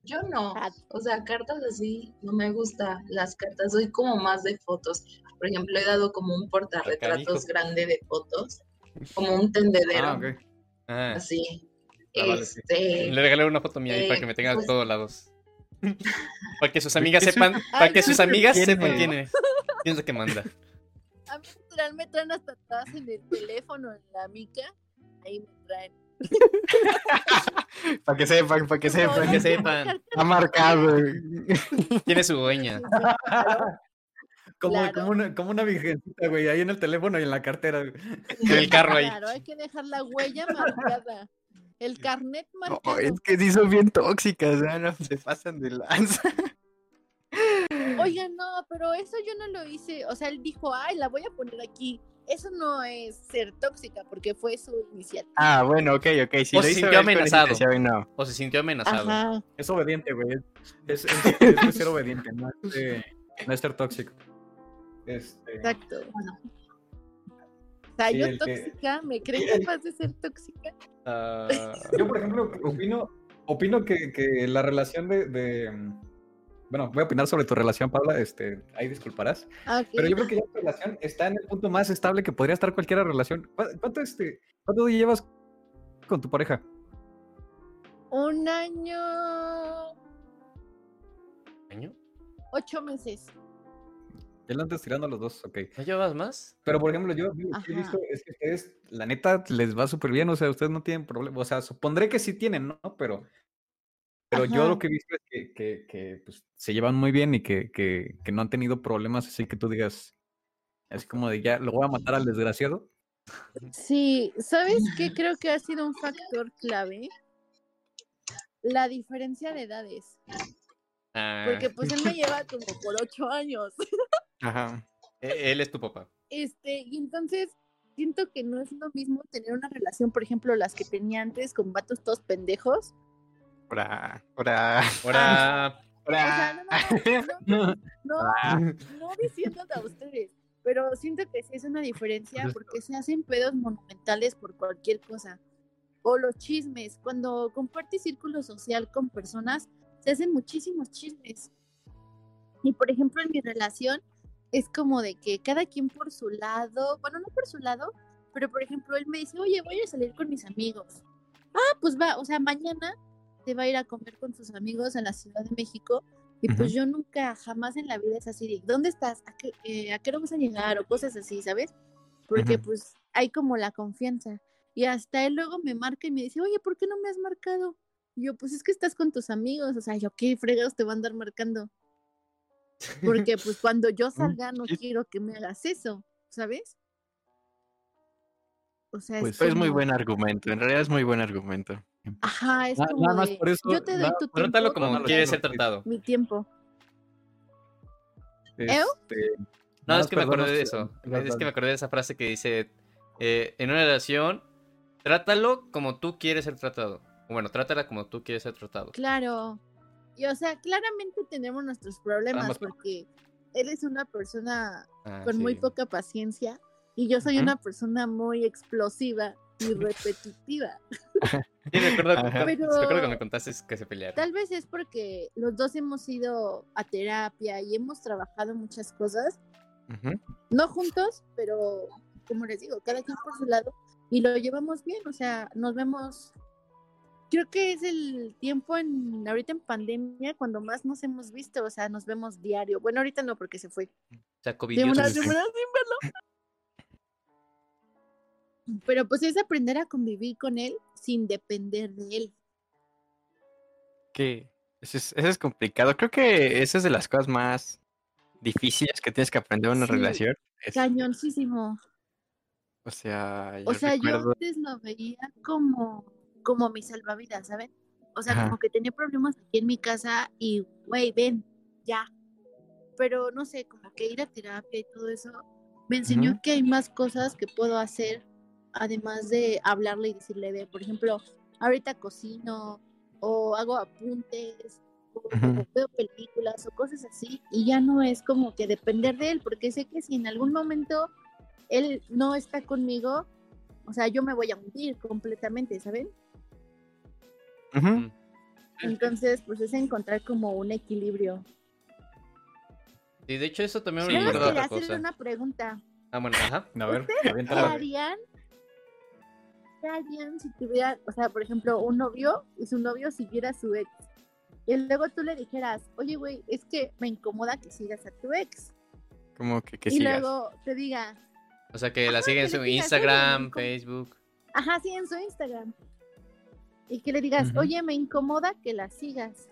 yo no. Ah, O sea, cartas así no me gusta las cartas, soy como más de fotos. Por ejemplo, he dado como un portarretratos grande de fotos, como un tendedero, Ah, ok. Ah, así. Ah, vale, sí. este, le regalé una foto mía ahí para eh, que me tenga a pues- todos lados. para que sus amigas sepan, para que sus amigas sepan quién es. ¿Quién es la que manda? A mí literal me traen hasta atrás en el teléfono, en la mica. Ahí me traen. Para que sepan, para que sepan. Para que sepan. Está marcado. Tiene su dueña. Como, Claro. como, una, como una virgencita, güey, ahí en el teléfono y en la cartera. güey. En el carro ahí. Claro, hay que dejar la huella marcada. El carnet No, marcado. es que sí son bien tóxicas. No, se pasan de lanza. Oiga, no, pero eso yo no lo hice. O sea, él dijo, ay, la voy a poner aquí. Eso no es ser tóxica, porque fue su iniciativa. Ah, bueno, ok, ok. Si O lo se hizo sintió amenazado. no. O se sintió amenazado. Ajá. Es obediente, güey. Es, es, es- es de ser obediente, no es, de, no es ser tóxico. Este, Exacto. Bueno. O sea, Sí, yo que- tóxica, ¿me creen el- capaz de ser tóxica? Ah, Yo, por ejemplo, opino, opino que, que la relación de, de, Bueno, voy a opinar sobre tu relación, Paula. Este, ahí disculparás. Pero yo creo que ya tu relación está en el punto más estable que podría estar cualquier relación. ¿Cu- ¿Cuánto, este, cuánto llevas con tu pareja? Un año. ¿Año? Ocho meses. Ya lo andas tirando a los dos, ok. ¿No llevas más? Pero, por ejemplo, yo yo lo que he visto es que ustedes, la neta, les va súper bien. O sea, ustedes no tienen problema. O sea, supondré que sí tienen, ¿no? Pero, pero yo lo que he visto es que, que, que, pues, se llevan muy bien y que, que, que no han tenido problemas. Así que tú digas, así como de ya, lo voy a matar al desgraciado. Sí, ¿sabes qué? Creo que ha sido un factor clave. La diferencia de edades. Ah, Porque pues él me lleva como por ocho años. Ajá. e- él es tu papá. Este, y entonces siento que no es lo mismo tener una relación, por ejemplo, las que tenía antes con vatos todos pendejos. Ora, ora, Ahora, O sea, ora. no, no, no, no, Ah. no diciéndote a ustedes, pero siento que sí es una diferencia porque se hacen pedos monumentales por cualquier cosa. O los chismes, cuando compartes círculo social con personas, se hacen muchísimos chismes. Y por ejemplo, en mi relación es como de que cada quien por su lado, bueno, no por su lado, pero por ejemplo, él me dice, oye, voy a salir con mis amigos. Ah, pues va, o sea, mañana se va a ir a comer con sus amigos en la Ciudad de México y pues yo nunca, jamás en la vida es así de, ¿dónde estás? ¿A qué, eh, ¿a qué vamos a llegar? O cosas así, ¿sabes? Porque pues hay como la confianza. Y hasta él luego me marca y me dice, oye, ¿por qué no me has marcado? Y yo, pues es que estás con tus amigos. O sea, yo, ¿qué fregados te va a andar marcando? Porque pues cuando yo salga no quiero que me hagas eso, ¿sabes? O sea, Pues, es, Es muy buen argumento, en realidad es muy buen argumento. Ajá, es Na- como nada más de, por eso- yo te doy nada- tu tiempo, trátalo como me quiere das ser tratado. mi tiempo. Este, No, nada es más que me acordé de eso. Es que me acordé de esa frase que dice, eh, en una relación, trátalo como tú quieres ser tratado. Bueno, trátala como tú quieres ser tratado. Claro. Y o sea, claramente tenemos nuestros problemas porque él es una persona Ah, con muy poca paciencia y yo soy Ujú. una persona muy explosiva y repetitiva. Sí, recuerdo. Pero- recuerdo me contaste que se pelearon. Tal vez es porque los dos hemos ido a terapia y hemos trabajado muchas cosas, Ujú. no juntos, pero como les digo, cada quien por su lado y lo llevamos bien, o sea, nos vemos Creo que es el tiempo en ahorita en pandemia cuando más nos hemos visto, o sea, nos vemos diario. Bueno, ahorita no porque se fue. O sea, De covidiosos. una sí. semana sin verlo. Pero pues es aprender a convivir con él sin depender de él. Que eso es, eso es complicado. Creo que esa es de las cosas más difíciles que tienes que aprender en una Sí, relación. Es- Cañoncísimo. o sea, yo O sea, yo antes lo veía como, como mi salvavidas, ¿saben? O sea, Ajá. como que tenía problemas aquí en mi casa y, güey, ven, ya. pero no sé, como que ir a terapia y todo eso, me enseñó que hay más cosas que puedo hacer, además de hablarle y decirle, ve, por ejemplo, ahorita cocino o hago apuntes o veo películas o cosas así, y ya no es como que depender de él, porque sé que si en algún momento él no está conmigo, o sea, yo me voy a hundir completamente, ¿saben? Ujú. Entonces, pues es encontrar como un equilibrio. Y de hecho eso también me Sí, recuerda otra una pregunta. Ah, bueno, ajá. A ver, ¿Qué harían? ¿Qué harían si tuvieran, o sea, por ejemplo, un novio y su novio siguiera a su ex? Y luego tú le dijeras, oye, güey, es que me incomoda que sigas a tu ex. Como que, que y sigas. luego te diga, O sea, que la sigue en su Instagram, Facebook. ajá, sí, en su Instagram. Y que le digas, oye, me incomoda que la sigas.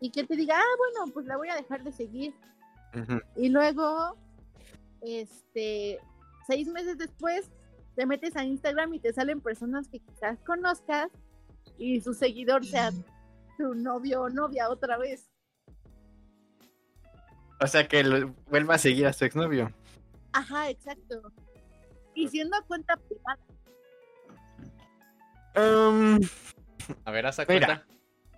Y que te diga, ah, bueno, pues la voy a dejar de seguir. Y luego, este, seis meses después, te metes a Instagram y te salen personas que quizás conozcas y su seguidor sea tu novio o novia otra vez. O sea, que lo- vuelva a seguir a su exnovio. Ajá, exacto. Y siendo a cuenta privada. Um, A ver, haz Mira. cuenta.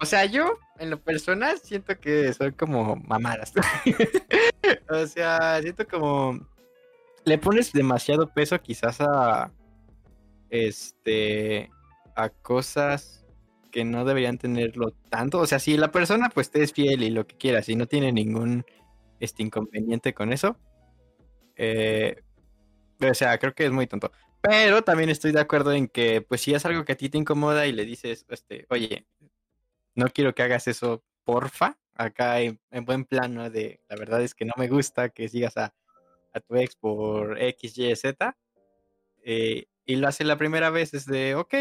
o sea, yo, en lo personal, siento que son como mamadas. o sea, siento como. Le pones demasiado peso, quizás a. Este. A cosas que no deberían tenerlo tanto. O sea, si la persona, pues, te es fiel y lo que quieras, y no tiene ningún este, inconveniente con eso. Eh, o sea, creo que es muy tonto. Pero también estoy de acuerdo en que, pues, si es algo que a ti te incomoda y le dices, este, oye, no quiero que hagas eso, porfa, acá en, en buen plano de, la verdad es que no me gusta que sigas a, a tu ex por X, Y, Z, eh, y lo hace la primera vez, es de, ok,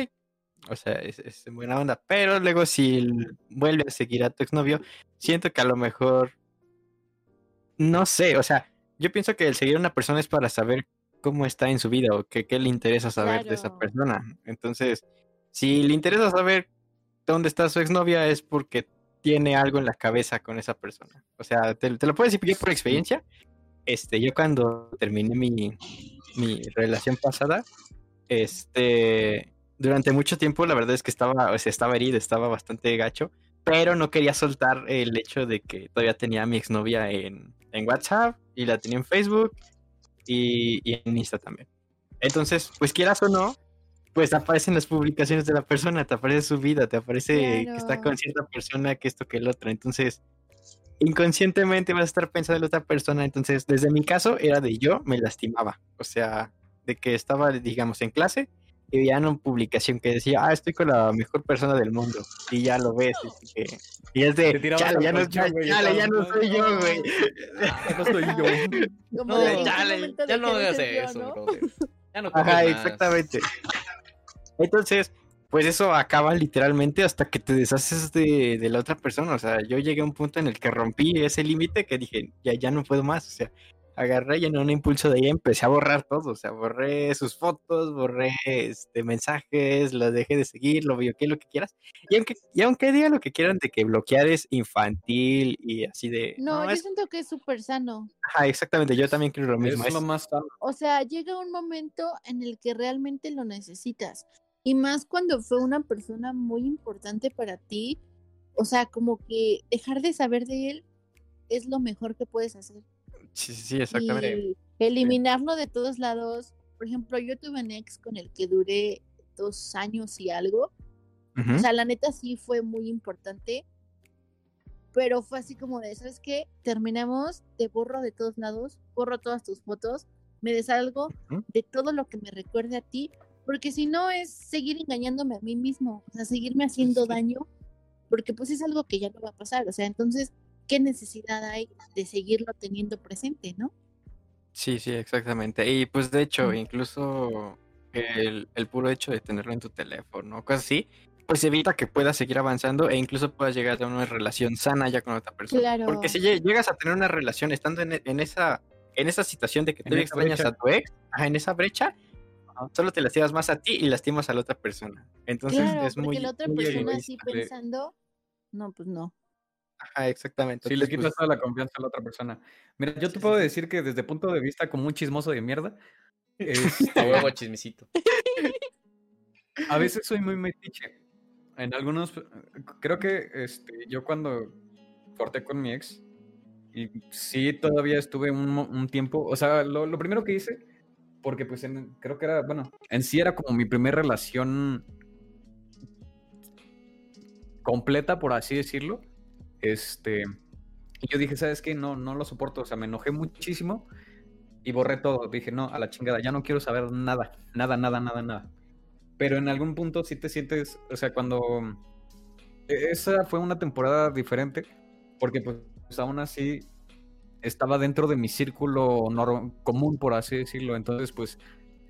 o sea, es, es en buena onda, pero luego si vuelve a seguir a tu exnovio, siento que a lo mejor, no sé, o sea, yo pienso que el seguir a una persona es para saber cómo está en su vida o qué, qué le interesa saber de esa persona. Entonces, si le interesa saber dónde está su exnovia es porque tiene algo en la cabeza con esa persona. O sea, te, te lo decir yo por experiencia. Este, yo cuando terminé mi, mi relación pasada, este, durante mucho tiempo la verdad es que estaba, o sea, estaba herido, estaba bastante gacho, pero no quería soltar el hecho de que todavía tenía a mi exnovia en, en WhatsApp y la tenía en Facebook y, y en Insta también. Entonces, pues quieras o no, pues aparecen las publicaciones de la persona, te aparece su vida, te aparece que está con cierta persona, que esto, que el otro. Entonces, inconscientemente vas a estar pensando en la otra persona. Entonces, desde mi caso, era de yo me lastimaba. O sea, de que estaba, digamos, en clase y veía una publicación que decía, ah, estoy con la mejor persona del mundo. Y ya lo ves. Y, que- y es de, chale, al ya no, güey, chale, ya no soy yo, güey. Ah, no soy yo. Como No, de, ¿en qué dale, momento ya no hagas eso, no? Ya no Ajá, más. exactamente. Entonces, pues eso acaba literalmente hasta que te deshaces de, de la otra persona. O sea, yo llegué a un punto en el que rompí ese límite que dije, ya, ya no puedo más. O sea, agarré y en un impulso de ahí empecé a borrar todo. O sea, borré sus fotos, borré este, mensajes, lo dejé de seguir, lo bloqueé, lo que quieras. Y aunque, y aunque digan lo que quieran de que bloquear es infantil y así de... No, yo es... siento que es súper sano. Ajá, exactamente, yo también creo lo mismo. Es es- lo más sano. O sea, llega un momento en el que realmente lo necesitas. Y más cuando fue una persona muy importante para ti. O sea, como que dejar de saber de él es lo mejor que puedes hacer. Sí, sí, exactamente. Y eliminarlo de todos lados. Por ejemplo, yo tuve un ex con el que duré dos años y algo. O sea, la neta sí fue muy importante. Pero fue así como de, ¿sabes qué? Terminamos, te borro de todos lados, borro todas tus fotos, me desalgo Ujú. de todo lo que me recuerde a ti, porque si no es seguir engañándome a mí mismo, o sea, seguirme haciendo Sí. daño, porque pues es algo que ya no va a pasar, o sea, entonces, ¿qué necesidad hay de seguirlo teniendo presente, no? Sí, sí, exactamente. Y pues de hecho, incluso el, el puro hecho de tenerlo en tu teléfono, cosas así, pues evita que puedas seguir avanzando e incluso puedas llegar a una relación sana ya con otra persona. Claro. Porque si lle- llegas a tener una relación estando en, en esa en esa situación de que tú extrañas brecha. a tu ex, ajá, en esa brecha, solo te lastimas más a ti y lastimas a la otra persona. Entonces claro, es porque muy, la otra persona así pensando, no, pues no. Ajá, exactamente. Sí, le quitas pues, toda la confianza a la otra persona. Mira, yo te puedo decir que desde punto de vista como un chismoso de mierda, A este, huevo chismecito. a veces soy muy metiche. En algunos, creo que este, yo cuando corté con mi ex, y sí todavía estuve un, tiempo, o sea, lo, lo primero que hice, porque pues en- creo que era, bueno, en sí era como mi primera relación completa, por así decirlo. Este, y yo dije, ¿sabes qué? No, no lo soporto, o sea, me enojé muchísimo y borré todo. Dije, no, a la chingada, ya no quiero saber nada, nada, nada, nada, nada. Pero en algún punto sí te sientes, o sea, cuando... e- Esa fue una temporada diferente, porque pues aún así estaba dentro de mi círculo común, por así decirlo. Entonces, pues,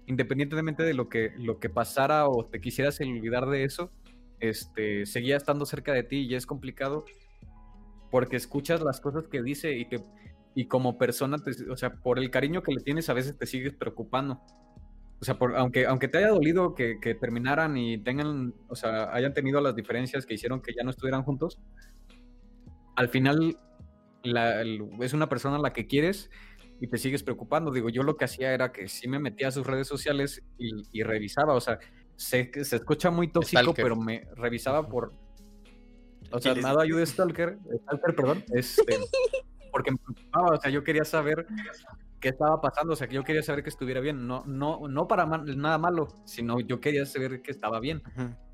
independientemente de lo que, lo que pasara o te quisieras olvidar de eso, este, seguía estando cerca de ti y es complicado porque escuchas las cosas que dice y te y como persona, te- o sea, por el cariño que le tienes, a veces te sigues preocupando. O sea, por, aunque, aunque te haya dolido que, que terminaran y tengan, o sea, hayan tenido las diferencias que hicieron que ya no estuvieran juntos, al final la- el- es una persona a la que quieres y te sigues preocupando. Digo, yo lo que hacía era que sí me metía a sus redes sociales y, y revisaba, o sea, sé que se escucha muy tóxico, Stalker. pero me revisaba por... O sea, nada de Stalker, Stalker, perdón, este, porque me preocupaba, o sea, yo quería saber qué estaba pasando, o sea, que yo quería saber que estuviera bien, no, no, no para nada malo, sino yo quería saber que estaba bien.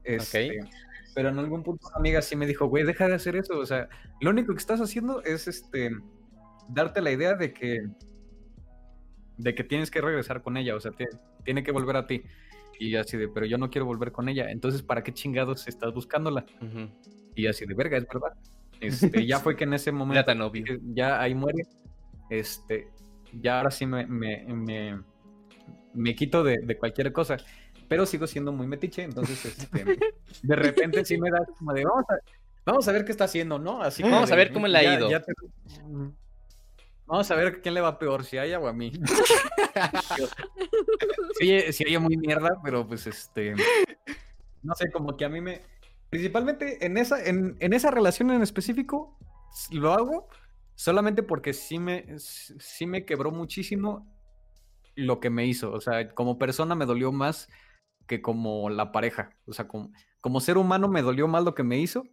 Este, Pero en algún punto una amiga sí me dijo, güey, deja de hacer eso. O sea, lo único que estás haciendo es este darte la idea de que de que tienes que regresar con ella. O sea, te- tiene que volver a ti. Y así de, pero yo no quiero volver con ella. Entonces, ¿para qué chingados estás buscándola? Y así de verga, es verdad. Este, ya fue que en ese momento tan obvio. ya ahí muere. Este, ya ahora sí me, me, me, me quito de, de cualquier cosa. Pero sigo siendo muy metiche, entonces este, de repente sí me da como de vamos a, vamos a ver qué está haciendo, ¿no? Así Vamos a ver cómo le ha ya- ido. ya te- Vamos a ver quién le va peor, si a ella o a mí. sí, sí, ella muy mierda, pero pues este. No sé, como que a mí me. Principalmente en esa, en, en esa relación en específico, lo hago solamente porque sí me, sí me quebró muchísimo lo que me hizo. O sea, como persona me dolió más que como la pareja. O sea, como, como ser humano me dolió más lo que me hizo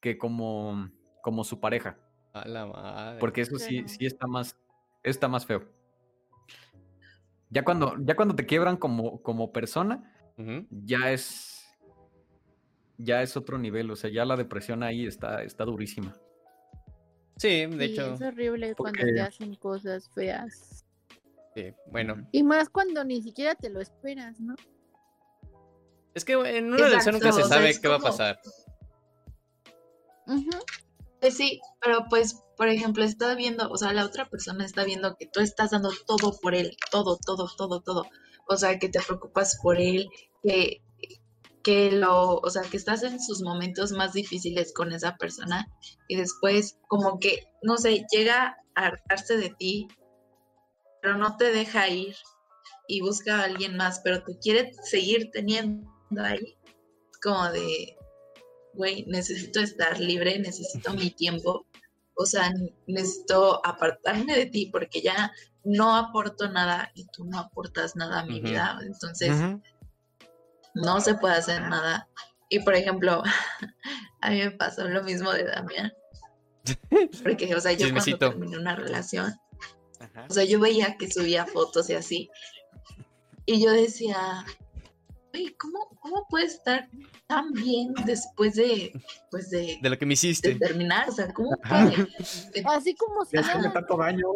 que como, como su pareja. A la madre. Porque eso sí, sí está más, está más feo. Ya cuando, ya cuando te quiebran como, como persona, ya es. Ya es otro nivel. O sea, ya la depresión ahí está, está durísima. Sí, de Sí, hecho. es horrible cuando porque- te hacen cosas feas. sí, Bueno, Y más cuando ni siquiera te lo esperas, ¿no? Es que en una relación nunca Exacto, se o sea, sabe qué va a pasar. Pues sí, pero pues, por ejemplo, está viendo, o sea, la otra persona está viendo que tú estás dando todo por él, todo, todo, todo, todo. O sea, que te preocupas por él, que, que lo, o sea, que estás en sus momentos más difíciles con esa persona y después como que, no sé, llega a hartarse de ti, pero no te deja ir y busca a alguien más, pero te quiere seguir teniendo ahí. Como de, güey, necesito estar libre, necesito mi tiempo, o sea, necesito apartarme de ti porque ya no aporto nada y tú no aportas nada a mi vida, entonces no se puede hacer nada. Y por ejemplo, a mí me pasó lo mismo de Damián, porque, o sea, yo Chismecito. cuando terminé una relación, Ajá. o sea, yo veía que subía fotos y así, y yo decía, güey, ¿cómo, ¿cómo puede estar tan bien después de, pues de De lo que me de hiciiste. terminar, o sea, ¿cómo Ajá. puede? Así como si hacerle nada. tanto daño.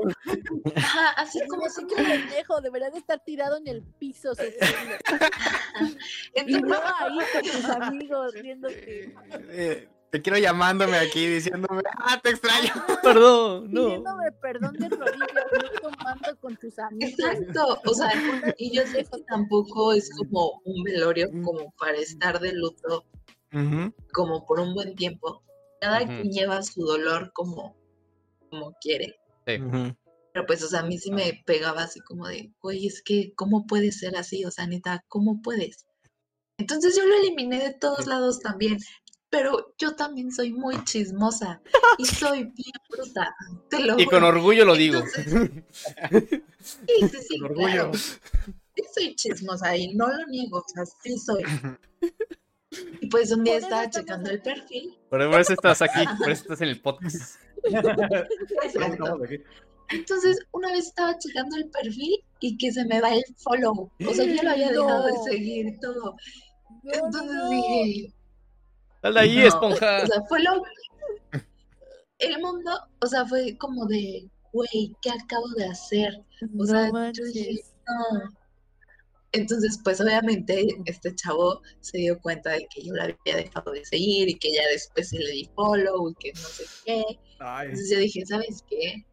Ajá, así como si que pendejo, debería de estar tirado en el piso sufriendo. Y Entonces, no ahí con tus amigos riéndote, Eh, te quiero llamándome aquí diciéndome, ah, te extraño. Perdón, no. pidiéndome perdón de rodillas, no tomando con tus amigos. exacto, o sea, y yo sé que tampoco es como un velorio como para estar de luto como por un buen tiempo. Cada quien lleva su dolor como, como quiere. Sí. Pero pues, o sea, a mí sí me pegaba así como de, güey, es que, ¿cómo puedes ser así? O sea, neta, ¿cómo puedes? Entonces yo lo eliminé de todos lados también. Pero yo también soy muy chismosa y soy bien bruta, te lo Y con orgullo lo digo. Sí, sí, sí, Con orgullo. claro. Sí soy chismosa y no lo niego, o sea, sí soy. Y pues un día estaba checando el perfil. Por eso estás aquí, por eso estás en el podcast. Exacto. Entonces, una vez estaba checando el perfil y que se me va el follow. O sea, yo lo había dejado de seguir y todo. Entonces no. dije, Dale ahí, No, esponja. O sea, fue lo. El mundo, o sea, fue como de, güey, ¿qué acabo de hacer? O No sea, yo dije, no. Entonces, pues obviamente este chavo se dio cuenta de que yo lo había dejado de seguir y que ya después se le di follow y que no sé qué. Ay, Entonces yo dije, ¿sabes qué?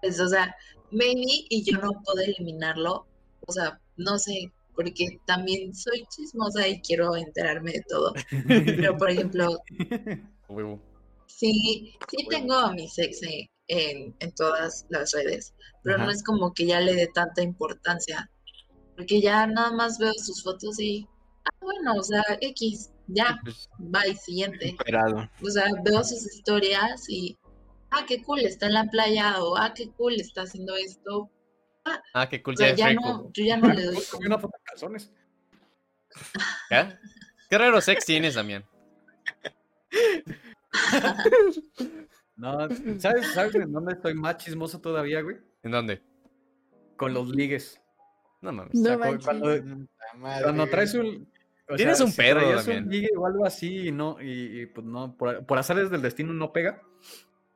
Pues, o sea, maybe y yo no puedo eliminarlo. O sea, no sé, porque también soy chismosa y quiero enterarme de todo. Pero, por ejemplo. Sí, sí tengo a mi ex en, en, todas las redes, pero no es como que ya le dé tanta importancia, porque ya nada más veo sus fotos y, ah, bueno, o sea, X, ya, Pues, bye, siguiente. esperado. O sea, veo sus historias y, ah, qué cool, está en la playa, o ah, qué cool, está haciendo esto. Ah, qué cool, O sea, ya es ya rico. no, yo ya no le doy una foto de calzones. ¿Ya? Qué raro sex tienes, Damián. No, ¿sabes, ¿sabes en dónde estoy más chismoso todavía, güey? ¿En dónde? Con los ligues. No mames. O sea, No cuando, traes un... o Tienes un si un ligue o algo así y no, y, y, pues no, por, por azares del destino no pega.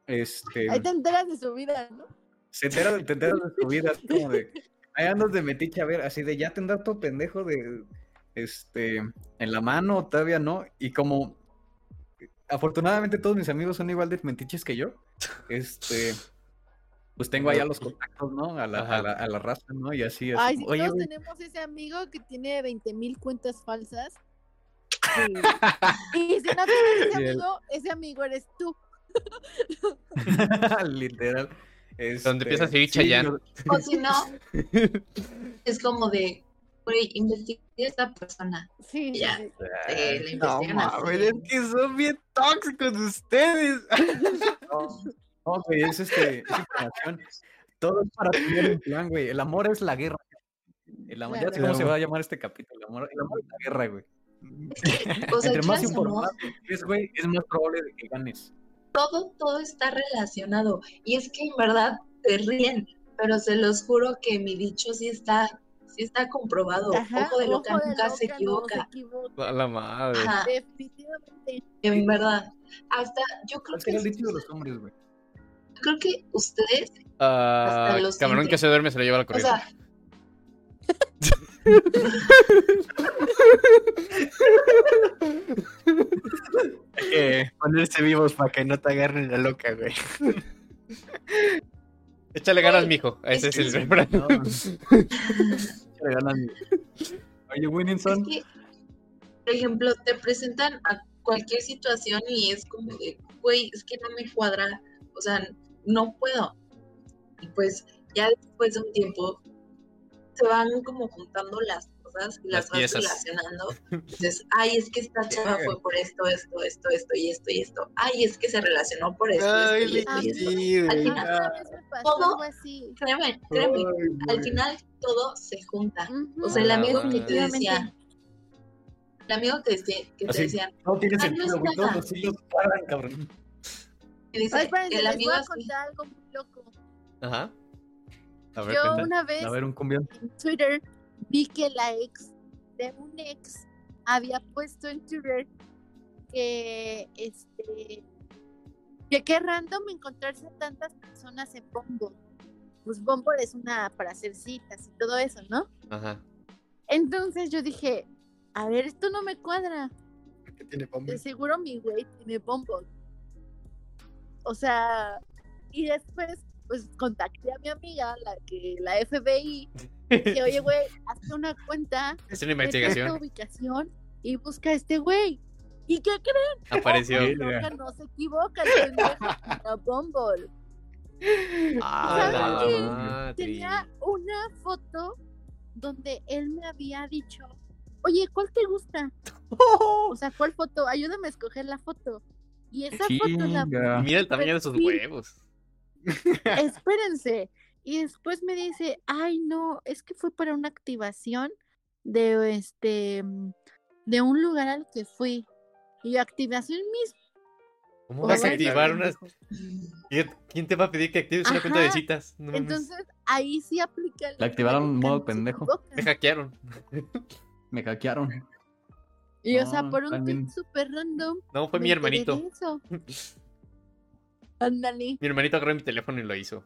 Este, Ahí te enteras de su vida, ¿no? Se entera, te enteras de tu vida, así como de, ahí andas de metiche a ver, así de ya tendrá todo pendejo de, este, en la mano, todavía no, y como, afortunadamente todos mis amigos son igual de metiches que yo, este, pues tengo allá los contactos, ¿no? A la, a la, a la raza, ¿no? Y así es. Ay, si Oye, todos güey, tenemos ese amigo que tiene 20 mil cuentas falsas. Sí. Y si no tienes ese amigo, ese amigo eres tú. literal. Donde empieza a este, seguir sí, Chayanne. yo- o si no, es como de, güey, investigué a esta persona, Sí, Ya. sí. eh, la No investigan así. mames, es que son bien tóxicos ustedes. No, no, güey, es este, es información. Todo es para tener un plan, güey. El amor es la guerra. El amor, ya sé cómo se va a llamar este capítulo. El amor, el amor es la guerra, güey. O sea, Entre más quieras o no, informado es, güey, es más probable de que ganes. Todo, todo está relacionado. Y es que en verdad te ríen, pero se los juro que mi dicho sí está, sí está comprobado. Ajá, Ojo de loca ojo de nunca se loca no equivoca. equivoca. A la madre. Ajá, Definitivamente. en verdad. Hasta yo creo ¿Cuál que el dicho de los hombres, güey? creo que ustedes, Ah, Hasta lo camarón siente. que se duerme se lo lleva la o corriente. sea, Hay que ponerse vivos para que no te agarren la loca, güey. Échale ganas, mijo. Ese es es el refrán. No, le ganan. Oye, es Winninson, que, por ejemplo, te presentan a cualquier situación y es como de, güey, es que no me cuadra, o sea, no puedo. Y pues ya después de un tiempo se van como juntando las cosas y Las las, vas piezas. relacionando. Entonces, ay, es que esta chava fue por esto, esto, esto, esto y esto y esto. Ay, es que se relacionó por esto, Ay, esto y esto y esto. sí, Al final- Todo-. Créeme, créeme, Ay, al final todo se junta. O sea, el Ah, amigo que te decía, el amigo que, decía, que te decía, No tiene no sentido. Todos los hilos paran, cabrón. que dice, Ay, espérense, el les amigo voy a así, contar algo muy loco. Ajá. A ver, Yo cuenta. una vez A ver, un cumbión. en Twitter vi que la ex de un ex había puesto en Twitter que este que qué random encontrarse a tantas personas en Bumble. Pues Bumble es una para hacer citas y todo eso, ¿no? Ajá. Entonces yo dije, a ver, esto no me cuadra. ¿Qué tiene De pombe? seguro mi güey tiene Bumble. O sea, y después pues contacté a mi amiga, la que la FBI, que oye güey, hazte una cuenta Es una esta investigación. ubicación y busca a este güey. ¿Y qué creen? Apareció. Loca no se equivoca, Bumble. Ah, ¿Saben la qué? madre. Tenía una foto donde él me había dicho oye, ¿cuál te gusta? O sea, ¿cuál foto? Ayúdame a escoger la foto. Y esa foto la... Mira el tamaño de sus huevos. Espérense. Y después me dice, ay no, es que fue para una activación de este mm, de un lugar al que fui. Y activación mis ¿Cómo vas a activar unas? ¿Quién te va a pedir que actives una cuenta de citas? No. Entonces ahí sí aplica el Le activaron "Cállate, modo pendejo". Me hackearon. Me hackearon. Y o sea, por un también. tweet súper random. No, fue mi hermanito. Ándale. Mi hermanito agarró mi teléfono y lo hizo.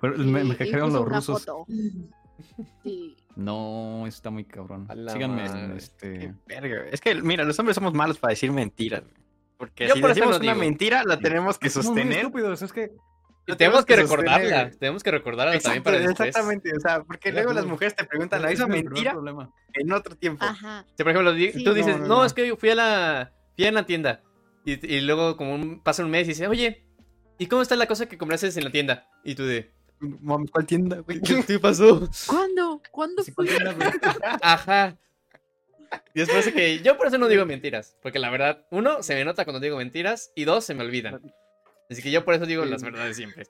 Pero me, me hackearon los rusos. foto. Sí. No, está muy cabrón. Síganme madre. este. Verga, Es que, mira, los hombres somos malos para decir mentiras. Porque Yo si por decimos una digo. mentira, la tenemos que Somos muy sostener. estúpidos, es que. Y Lo tenemos que recordarla. Tenemos que recordarla también para después. exactamente, o sea, porque luego la- las mujeres te preguntan la primer mentira problema. en otro tiempo. Ajá. Si, por ejemplo, Sí. tú dices, No, no, no, no. es que fui a la, fui a la tienda. Y, y luego, como un- pasa un mes y dice, oye, ¿y cómo está la cosa que compraste en la tienda? Y tú de, Mami, ¿cuál tienda, güey? ¿qué, qué pasó? ¿Cuándo? ¿Cuándo Sí, fue? Ajá. Y después de que yo por eso no digo mentiras. Porque la verdad, uno, se me nota cuando digo mentiras. Y dos, se me olvidan. Así que yo por eso digo las verdades siempre.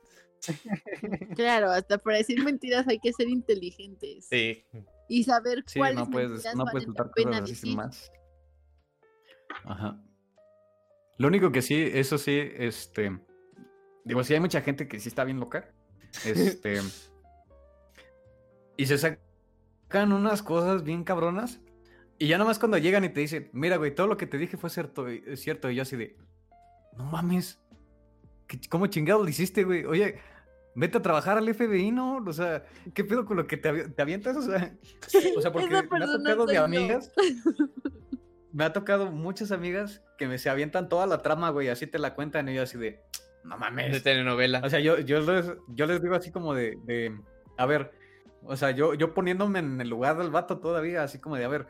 Claro, hasta para decir mentiras hay que ser inteligentes. Sí. Y saber Sí, cuáles no puedes, mentiras no valen puedes la pena decir. más. Ajá. Lo único que sí, eso sí, este. Digo, sí hay mucha gente que sí está bien loca. Este. y se sacan unas cosas bien cabronas. Y ya nomás cuando llegan y te dicen, mira, güey, todo lo que te dije fue cierto, es cierto. Y yo así de, no mames. ¿qué- ¿Cómo chingado lo hiciste, güey? Oye, vete a trabajar al FBI, ¿no? O sea, ¿qué pedo con lo que te, avi- te avientas? O sea, o sea, porque me ha tocado de amigas. Me ha tocado muchas amigas que me se avientan toda la trama, güey, así te la cuentan y yo así de, no De mames. telenovela. O sea, yo, yo, les, yo les digo así como de, de, a ver, o sea, yo, yo poniéndome en el lugar del vato todavía, así como de, a ver,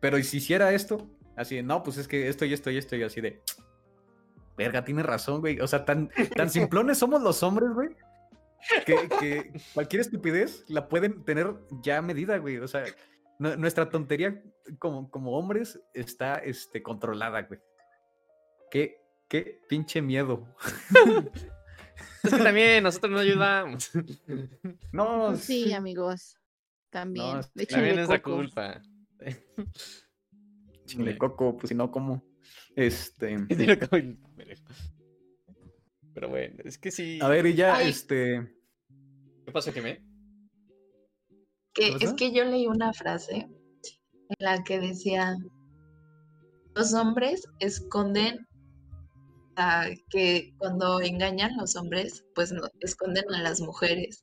pero ¿y si hiciera esto? Así de, no, pues es que esto y esto y esto y así de, verga, tienes razón, güey. O sea, tan, tan simplones somos los hombres, güey. Que, que cualquier estupidez la pueden tener ya medida, güey. O sea, nu- nuestra tontería como, como hombres está este, controlada, güey. Qué, qué pinche miedo. Es que también nosotros no ayudamos. No, Sí, amigos. También. es- Échenle También es la culpa. de coco, pues si no, ¿cómo? Este. Pero bueno, es que sí. A ver, y ya, Ay. este. ¿Qué pasó, que me? Que, ¿Qué es que yo leí una frase en la que decía, los hombres esconden, ah, que cuando engañan los hombres, pues no, esconden a las mujeres.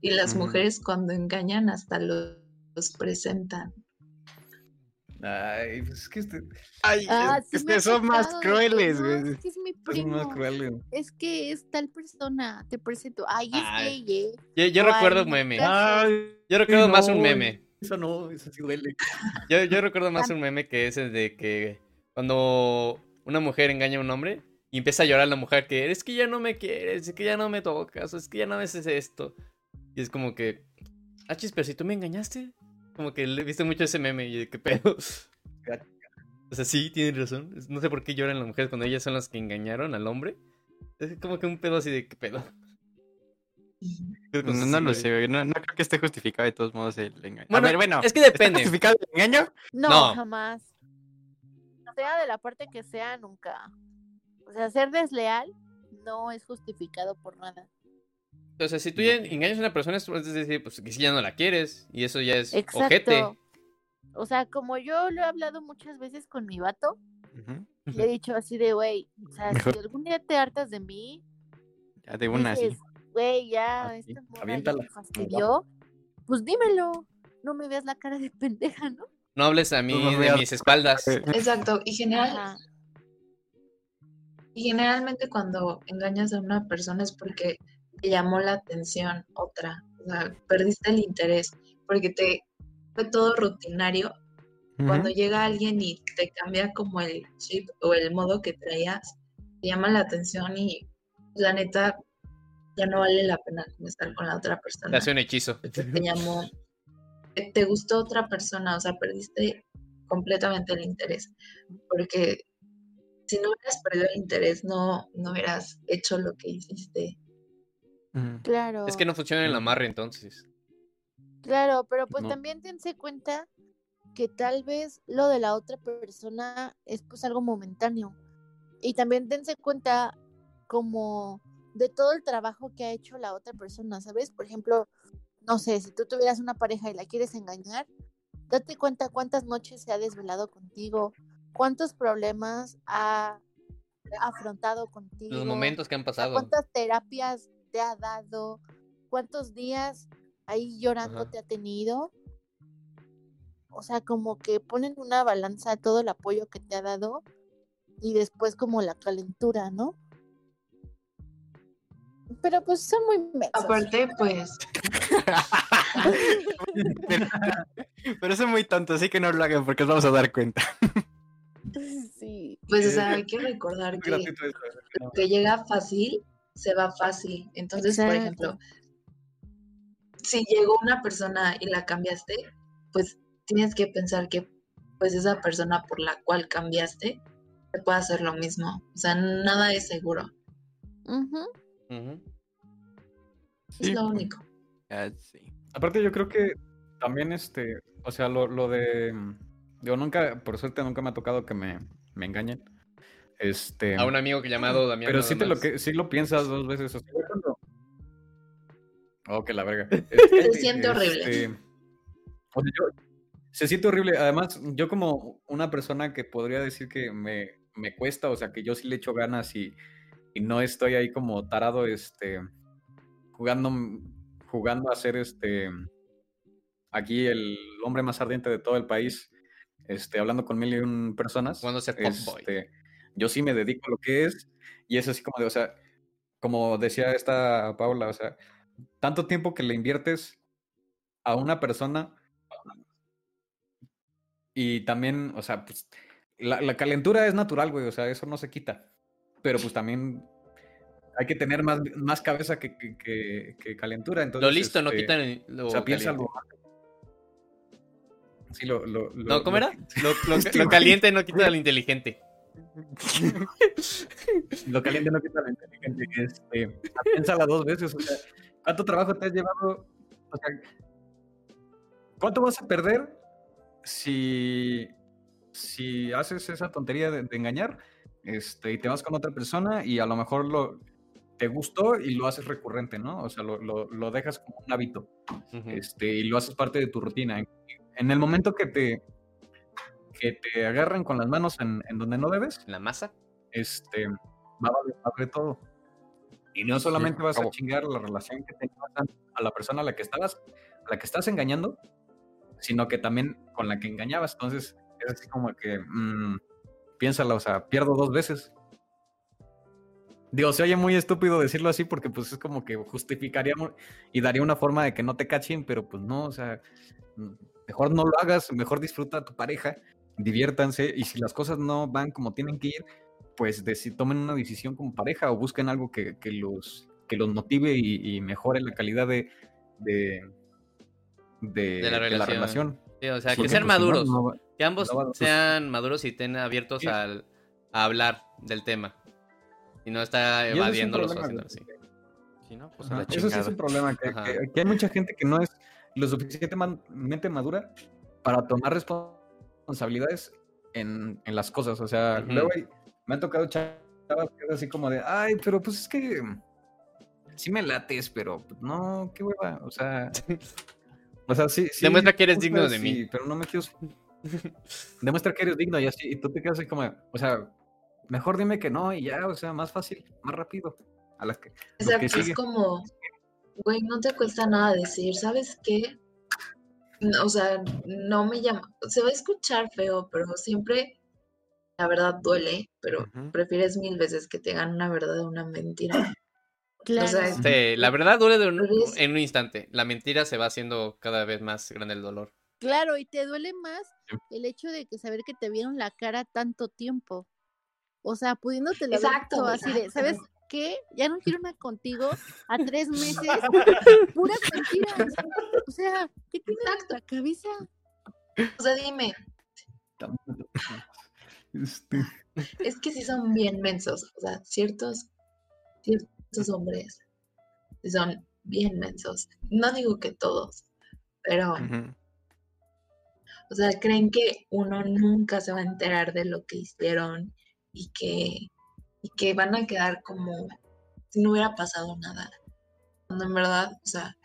Y las Ujú. mujeres cuando engañan hasta los, los presentan. Ay, pues es que este, Ay, Ah, es sí que me ha son más crueles, güey. Es que es mi son primo. más crueles. Es que es tal persona. Te presento. Ay, es Ay. gay, ¿eh? Yo, yo Ay, recuerdo un meme. Ay, Yo recuerdo más un meme. Eso no, eso sí duele. Yo, yo recuerdo más un meme que es el de que cuando una mujer engaña a un hombre y empieza a llorar la mujer que es que ya no me quieres, es que ya no me tocas, o es que ya no me haces esto. Y es como que, ah, chis, pero si tú me engañaste. Como que le viste mucho ese meme y de qué pedo. O sea, sí, tienen razón. No sé por qué lloran las mujeres cuando ellas son las que engañaron al hombre. Es como que un pedo así de qué pedo. No, no lo sé. No, no creo que esté justificado de todos modos el engaño. Bueno, a ver, bueno. es que ¿está depende. justificado el engaño? No, No. jamás. Sea de la parte que sea, nunca. O sea, ser desleal no es justificado por nada. O sea, si tú ya engañas a una persona, es decir, pues que si ya no la quieres. Y eso ya es Exacto. ojete. O sea, como yo lo he hablado muchas veces con mi vato, Ujú. le he dicho así de, güey, o sea, Mejor. si algún día te hartas de mí, Ya de una dices, güey, ya, Así, esta ya me fastidió, pues dímelo, no me veas la cara de pendeja, ¿no? No hables a mí No de mis espaldas. Exacto. Y, general, Ajá. Y generalmente cuando engañas a una persona es porque te llamó la atención otra. O sea, perdiste el interés. Porque te fue todo rutinario cuando llega alguien y te cambia como el chip o el modo que traías, te llama la atención y la neta ya no vale la pena estar con la otra Te persona. hace un hechizo. Te llamó, te- te gustó otra persona, o sea, perdiste completamente el interés, porque si no hubieras perdido el interés, no, no hubieras hecho lo que hiciste. Claro. Es que no funciona el amarre entonces. Claro, pero pues No. también tense cuenta que tal vez lo de la otra persona es pues algo momentáneo. Y también tense cuenta como de todo el trabajo que ha hecho la otra persona, ¿sabes? Por ejemplo, no sé, si tú tuvieras una pareja y la quieres engañar, date cuenta cuántas noches se ha desvelado contigo, cuántos problemas ha afrontado contigo. Los momentos que han pasado. ¿Cuántas terapias te ha dado? ¿Cuántos días ahí llorando Ajá. te ha tenido? O sea, como que ponen una balanza todo el apoyo que te ha dado y después como la calentura, ¿no? Pero pues son muy mensos. Aparte, pues, pero, pero es muy tonto, así que no lo hagan porque os vamos a dar cuenta. Sí. pues, o Eh, sea, hay que recordar que ¿no? lo que llega fácil, se va fácil. Entonces, por ejemplo, si llegó una persona y la cambiaste, pues tienes que pensar que pues esa persona por la cual cambiaste te puede hacer lo mismo. O sea, nada es seguro. Es Sí, lo único. Ah, sí. Aparte yo creo que también este, o sea, lo, lo de, yo nunca, por suerte nunca me ha tocado que me, me engañen. Este, A un amigo que llamado Damián. pero sí te lo que, sí lo piensas dos veces. O sea, cuando- Oh, que la verga. Se siente horrible. Este, o sea, yo- se siente horrible. Además, yo como una persona que podría decir que me, me cuesta, o sea, que yo sí le echo ganas y, y no estoy ahí como tarado, este, jugando, jugando a ser este, aquí el hombre más ardiente de todo el país, este, hablando con mil y un personas. Ser fuckboy. este, yo sí me dedico a lo que es y es así como de, o sea, como decía esta Paula, o sea, tanto tiempo que le inviertes a una persona y también, o sea, pues la, la calentura es natural, güey, o sea, eso no se quita, pero pues también hay que tener más, más cabeza que, que, que- que calentura. Entonces, Lo listo no este, quita el- lo o sea, piensa caliente. Sí, lo, lo, lo- No, ¿cómo lo- era? Lo, Este caliente no quita lo inteligente. Lo caliente no quita lo inteligente. Este, piénsala dos veces. O sea, ¿cuánto trabajo te has llevado? O sea, ¿cuánto vas a perder si, si haces esa tontería de, de engañar este, y te vas con otra persona y a lo mejor lo, te gustó y lo haces recurrente, ¿no? O sea, lo, lo- lo dejas como un hábito este, y lo haces parte de tu rutina. En, en el momento que te, que te agarran con las manos en, en donde no debes, La masa. este, va a valer todo. Y no solamente vas a chingar la relación que tenías a la persona a la que estabas, a la que estás engañando, sino que también con la que engañabas. Entonces, es así como que, mm, piénsala, o sea, pierdo dos veces. Digo, se oye muy estúpido decirlo así porque pues es como que justificaría y daría una forma de que no te cachen, pero pues no, o sea, mm, mejor no lo hagas, mejor disfruta a tu pareja, diviértanse y si las cosas no van como tienen que ir, pues tomen una decisión como pareja o busquen algo que, que los, que los motive y, y mejore la calidad de, de, de- la de la relación. relación. Sí, o sea, que Porque, sean pues, maduros. no va- Que ambos no va- pues- sean maduros y estén abiertos Sí. al, a hablar del tema. Y no está ese es. Si no, pues Eso sí es un problema, que, que- que hay mucha gente que no es lo suficientemente madura para tomar responsabilidades en, en las cosas. O sea, luego me han tocado chavas que es así como de, ay, pero pues es que sí me lates, pero pues, no, qué hueva. O sea, o sea, sí. sí Demuestra que eres digno de mí. pero no me quiero. Demuestra que eres digno y así, y tú te quedas así como, o sea, mejor dime que no y ya, o sea, más fácil, más rápido. A las que. es sigue. como, güey, no te cuesta nada decir, ¿sabes qué? O sea, no me llama, se va a escuchar feo, pero siempre la verdad duele, pero prefieres mil veces que te digan una verdad a una mentira. Claro. sea, es- Sí, la verdad duele de un- en un instante. La mentira se va haciendo cada vez más grande el dolor. Claro, y te duele más el hecho de que saber que te vieron la cara tanto tiempo. O sea, pudiéndote haber Exacto, así de, exacto. ¿sabes qué? Ya no quiero una contigo a tres meses. Puras mentiras. O sea, ¿qué tienes en la cabeza? O sea, dime, Este, es que sí son bien mensos. O sea, ciertos, ciertos hombres son bien mensos. No digo que todos, pero, o sea, creen que uno nunca se va a enterar de lo que hicieron y que, y que van a quedar como si no hubiera pasado nada. Cuando en verdad, o sea,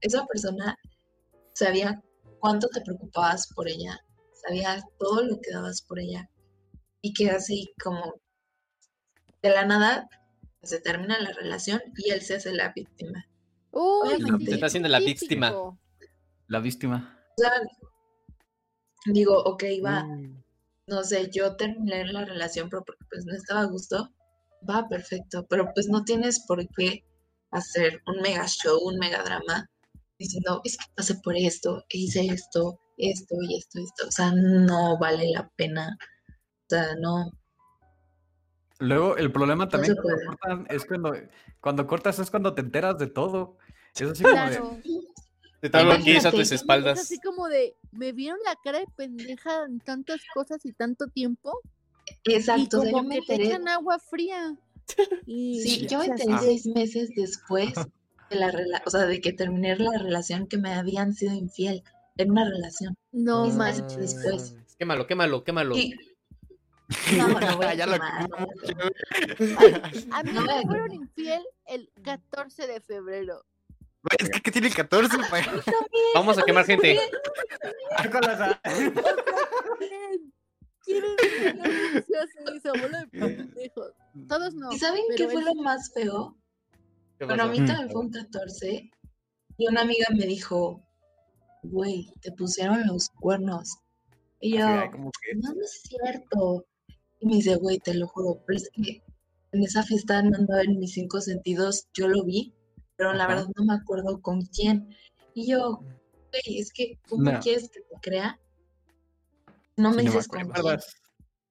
esa persona sabía cuánto te preocupabas por ella, sabía todo lo que dabas por ella y que así como de la nada se termina la relación y él se hace la víctima. Uy, Obviamente. sí, Se está haciendo la víctima. la víctima. O sea, digo, ok, va, Mm. No sé, yo terminé la relación pero porque pues no estaba a gusto, va perfecto, pero pues no tienes por qué hacer un mega show, un mega drama diciendo, es que pasé por esto, e hice esto, esto y esto, esto, o sea, no vale la pena, o sea, no, Luego, el problema también cuando cortan es cuando, cuando cortas es cuando te enteras de todo. Es así como de, Lo que hizo a tus Es espaldas. así como de, me vieron la cara de pendeja en tantas cosas y tanto tiempo. exacto, y o sea, yo como me te enteré, echan agua fría. Y, sí, yo enteré sí. seis meses después de la rela- o sea, de que terminé la relación que me habían sido infiel en una relación. No manches. después. Quémalo, quémalo, quémalo. Y, no, no voy a Ya quemar, a mí me fueron infiel el 14 de febrero. Es que, ¿qué tiene el 14, güey? Vamos a quemar gente. "Ah. Todos no. ¿Y saben qué fue lo más feo? ¿Qué Bueno, a mí Mm. también fue un 14 y una amiga me dijo, güey, te pusieron los cuernos. Y yo, no, no es cierto. Y me dice, güey, te lo juro, pero es que en esa fiesta no andaba en mis cinco sentidos, yo lo vi, pero la Ajá. verdad no me acuerdo con quién. Y yo, güey, es que, ¿cómo No. quieres que te crea? No me Sí, no me dices con quién.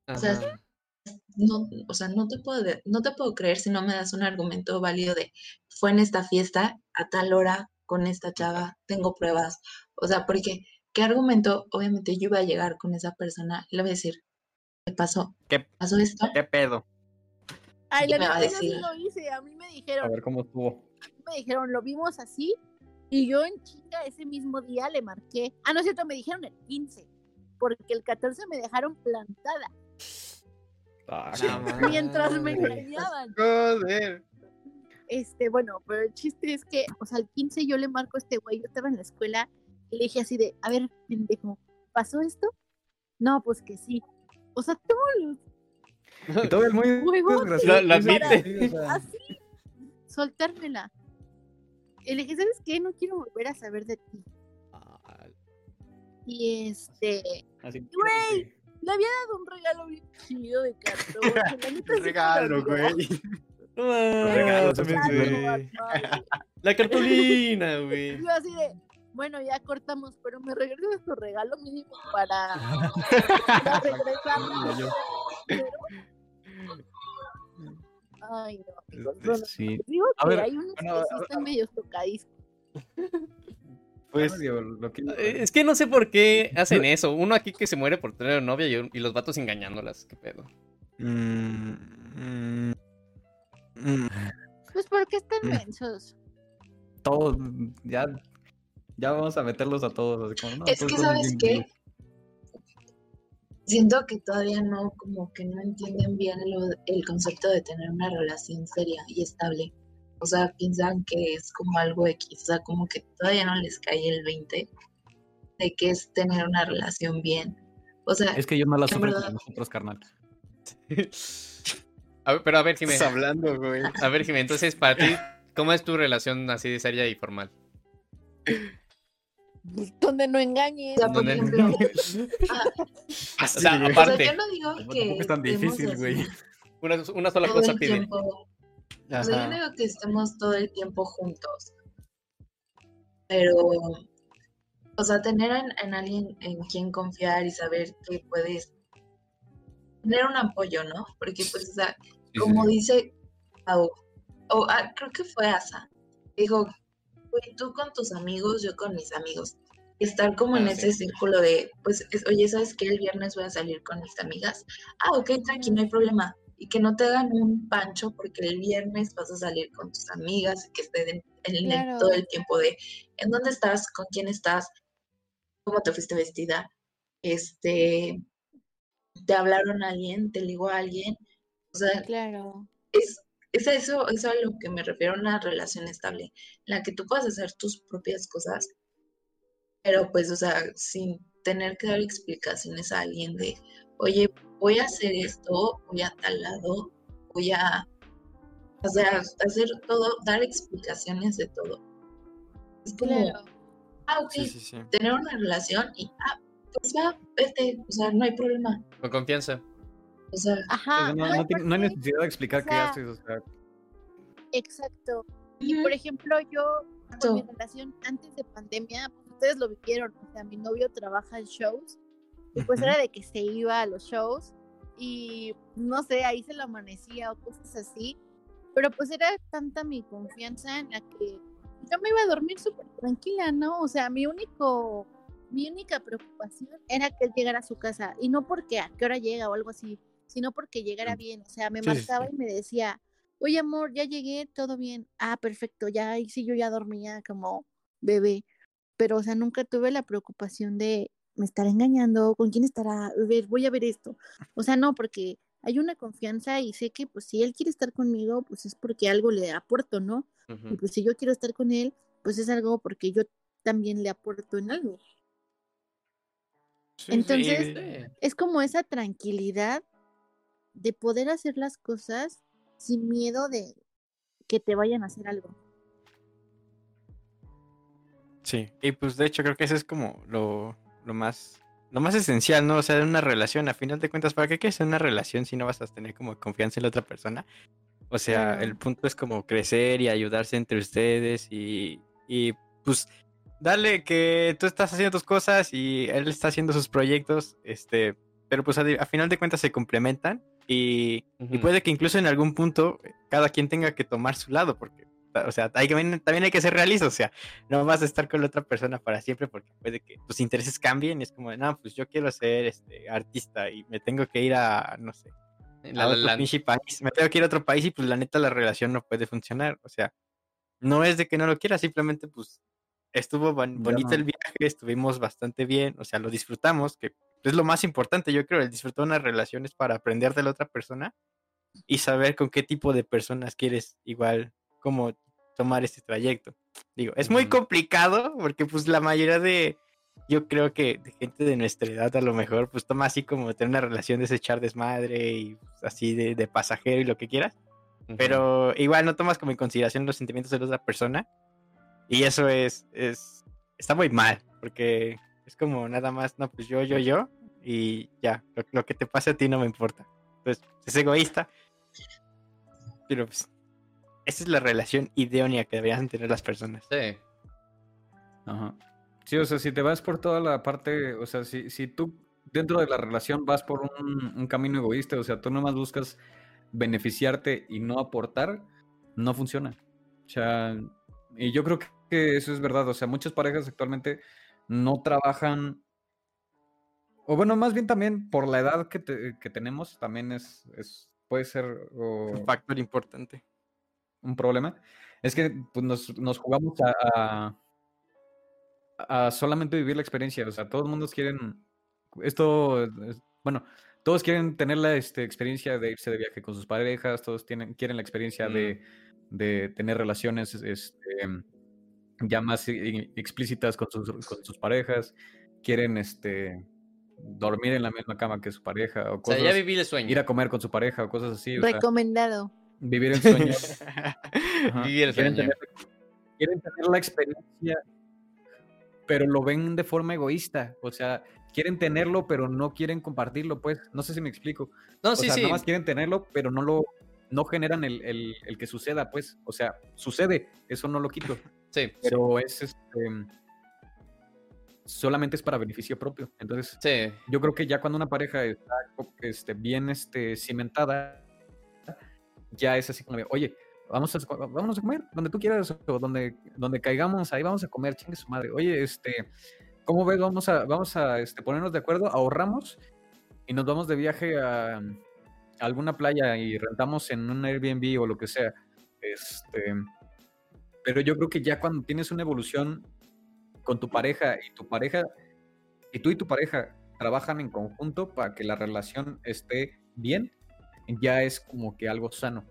O sea, no, o sea, no te puedo, no te puedo creer si no me das un argumento válido de fue en esta fiesta a tal hora con esta chava, tengo pruebas. O sea, porque ¿qué argumento? Obviamente yo iba a llegar con esa persona y le voy a decir, ¿qué pasó? ¿Qué? ¿Pasó esto? ¿Qué pedo? Ay, ¿Qué la me va a neta yo sí decir? lo hice. A mí me A dijeron, ver cómo estuvo. Me dijeron, lo vimos así. Y yo en chinga ese mismo día le marqué. Ah, no es cierto, me dijeron el 15. Porque el 14 me dejaron plantada. Ah. Mientras me engañaban. Joder. Este, bueno, pero el chiste es que, o sea, al 15 yo le marco a este güey, yo estaba en la escuela y le dije así de, a ver, pendejo, ¿pasó esto? No, pues que sí. O sea, todos los Y todo es muy Huevote. Lo- admite. así, soltármela. Y le dije, ¿sabes qué? No quiero volver a saber de ti. Ah, Y este, Güey. le había dado un regalo bien chido de cartón. Regalo, güey. También, güey. Regalo, Batman. La cartulina, güey. Yo así de, bueno, ya cortamos, pero me regresas tu regalo mínimo para, para regresarlo. Ay, no, amigos, Este, bueno, Sí. digo A que ver, hay unos bueno, que sí están medio tocadizcos. Pues, Eh, Es que no sé por qué hacen eso. Uno aquí que se muere por tener novia y, los vatos engañándolas. ¿Qué pedo? mm, mm, mm. Pues porque están mensos. todos, ya, ya vamos a meterlos a todos. así como, no, Es que, ¿sabes qué? Siento que todavía no, como que no entienden bien lo- el concepto de tener una relación seria y estable. O sea, piensan que es como algo X, o sea, como que todavía no les cae el 20 de que es tener una relación bien. O sea, Es que ellos no la verdad. como nosotros, carnal. A ver, pero a ver, Jimé. Estás hablando, güey. A ver, Jimé, entonces, para ti, ¿cómo es tu relación así de seria y formal? Donde no engañes. o sea, por ejemplo, ah, O sea, güey. o sea, aparte, yo no digo Tampoco que es tan estemos difícil, güey. una, una sola todo cosa el pide. tiempo. O sea, yo no digo que estemos todo el tiempo juntos, pero, o sea, tener en, en alguien en quien confiar y saber que puedes tener un apoyo, ¿no? Porque, pues, o sea, Sí, como sí. dice, Pau, o ah, creo que fue Asa, dijo, güey, tú con tus amigos, yo con mis amigos. Estar como en Ah, ese sí. círculo de, pues, es- oye, ¿sabes qué? El viernes voy a salir con mis amigas. Ah, ok, tranqui, no hay problema. Y que no te hagan un pancho porque el viernes vas a salir con tus amigas y que estén en, en el- Claro. todo el tiempo de, ¿en dónde estás? ¿Con quién estás? ¿Cómo te fuiste vestida? Este, ¿te hablaron a alguien? ¿Te ligó a alguien? O sea, Claro. es, es a eso, es a lo que me refiero a una relación estable, en la que tú puedas hacer tus propias cosas, pero pues, o sea, sin tener que dar explicaciones a alguien de, oye, voy a hacer esto, voy a tal lado, voy a, o sea, hacer todo, dar explicaciones de todo. Es como, Claro. ah, ok, Sí, sí, sí. tener una relación y, ah, pues va, vete, o sea, no hay problema. Con confianza. O sea, Ajá. no, no, hay necesidad de explicar o qué haces, o sea, Exacto. Y por ejemplo, yo con mi relación antes de pandemia, pues ustedes lo vieron, o sea, mi novio trabaja en shows y pues era de que se iba a los shows y no sé, ahí se lo amanecía o cosas así, pero pues era tanta mi confianza en la que yo me iba a dormir súper tranquila, ¿no? O sea, mi único, mi única preocupación era que él llegara a su casa y no porque a qué hora llega o algo así, sino porque llegara bien, o sea, me Sí, marcaba sí. y me decía, oye amor, ya llegué, todo bien, ah, perfecto, ya, y sí, yo ya dormía como bebé, pero o sea, nunca tuve la preocupación de, me estará engañando, con quién estará, ver, voy a ver esto, o sea, no, porque hay una confianza y sé que pues si él quiere estar conmigo, pues es porque algo le aporto, ¿no? Y pues si yo quiero estar con él, pues es algo porque yo también le aporto en algo. Sí, Entonces, Sí. Es como esa tranquilidad de poder hacer las cosas sin miedo de que te vayan a hacer algo. Sí, y pues de hecho creo que eso es como lo, lo más lo más esencial, ¿no? O sea, en una relación, a final de cuentas, ¿para qué quieres una relación si no vas a tener como confianza en la otra persona? O sea, Claro. el punto es como crecer y ayudarse entre ustedes y, y pues darle que tú estás haciendo tus cosas y él está haciendo sus proyectos, este, pero pues a, a final de cuentas se complementan y, puede que incluso en algún punto eh, cada quien tenga que tomar su lado, porque, o sea, hay que, también hay que ser realistas, o sea, no vas a estar con la otra persona para siempre porque puede que tus intereses cambien y es como, no, pues yo quiero ser este artista y me tengo que ir a, no sé, La a otro pinche país, me tengo que ir a otro país y pues la neta la relación no puede funcionar, o sea, no es de que no lo quiera, simplemente pues estuvo bon- bonito el viaje, estuvimos bastante bien, o sea, lo disfrutamos, que es lo más importante, yo creo, el disfrutar una relación es para aprender de la otra persona y saber con qué tipo de personas quieres igual como tomar este trayecto. Digo, es muy complicado porque pues la mayoría de, yo creo que de gente de nuestra edad a lo mejor pues toma así como tener una relación de ese echar desmadre y pues, así de, de pasajero y lo que quieras, pero igual no tomas como en consideración los sentimientos de la otra persona y eso es, es, está muy mal porque es como nada más, no, pues yo, yo, yo y ya, lo, lo que te pase a ti no me importa. Entonces, es egoísta, pero pues esa es la relación idónea que deberían tener las personas. Sí. Ajá. Sí, o sea, si te vas por toda la parte, o sea, si, si tú dentro de la relación vas por un, un camino egoísta, o sea, tú nomás buscas beneficiarte y no aportar, no funciona. O sea, y yo creo que eso es verdad, o sea, muchas parejas actualmente no trabajan, o bueno, más bien también por la edad que, te- que tenemos, también es, es puede ser o- Un factor importante. un problema. Es que pues, nos, nos jugamos a, a, a solamente vivir la experiencia. O sea, todos los mundos quieren. Esto. es- bueno, todos quieren tener la este, experiencia de irse de viaje con sus parejas. Todos tienen, quieren la experiencia de, de tener relaciones este, ya más explícitas con sus, con sus parejas. Quieren este, dormir en la misma cama que su pareja. O O sea, cosas, ya viví el sueño. ir a comer con su pareja o cosas así. o sea, Recomendado. vivir el sueño. Vivir el quieren, sueño. tener, quieren tener la experiencia, pero lo ven de forma egoísta. O sea, quieren tenerlo, pero no quieren compartirlo, pues. No sé si me explico. No, o sí, sea, sí. nada más quieren tenerlo, pero no lo no generan el, el- el que suceda, pues. O sea, sucede, eso no lo quito. Sí, Pero es este solamente es para beneficio propio. Entonces, sí. yo creo que ya cuando una pareja está este, bien este, cimentada, ya es así como de, oye, vamos a, vamos a comer, donde tú quieras, o donde, donde caigamos, ahí vamos a comer, chingue su madre. Oye, este, ¿cómo ves? Vamos a, vamos a este, ponernos de acuerdo, ahorramos y nos vamos de viaje a, a alguna playa y rentamos en un Airbnb o lo que sea. Este, pero yo creo que ya cuando tienes una evolución con tu pareja y tu pareja, y tú y tu pareja trabajan en conjunto para que la relación esté bien, ya es como que algo sano.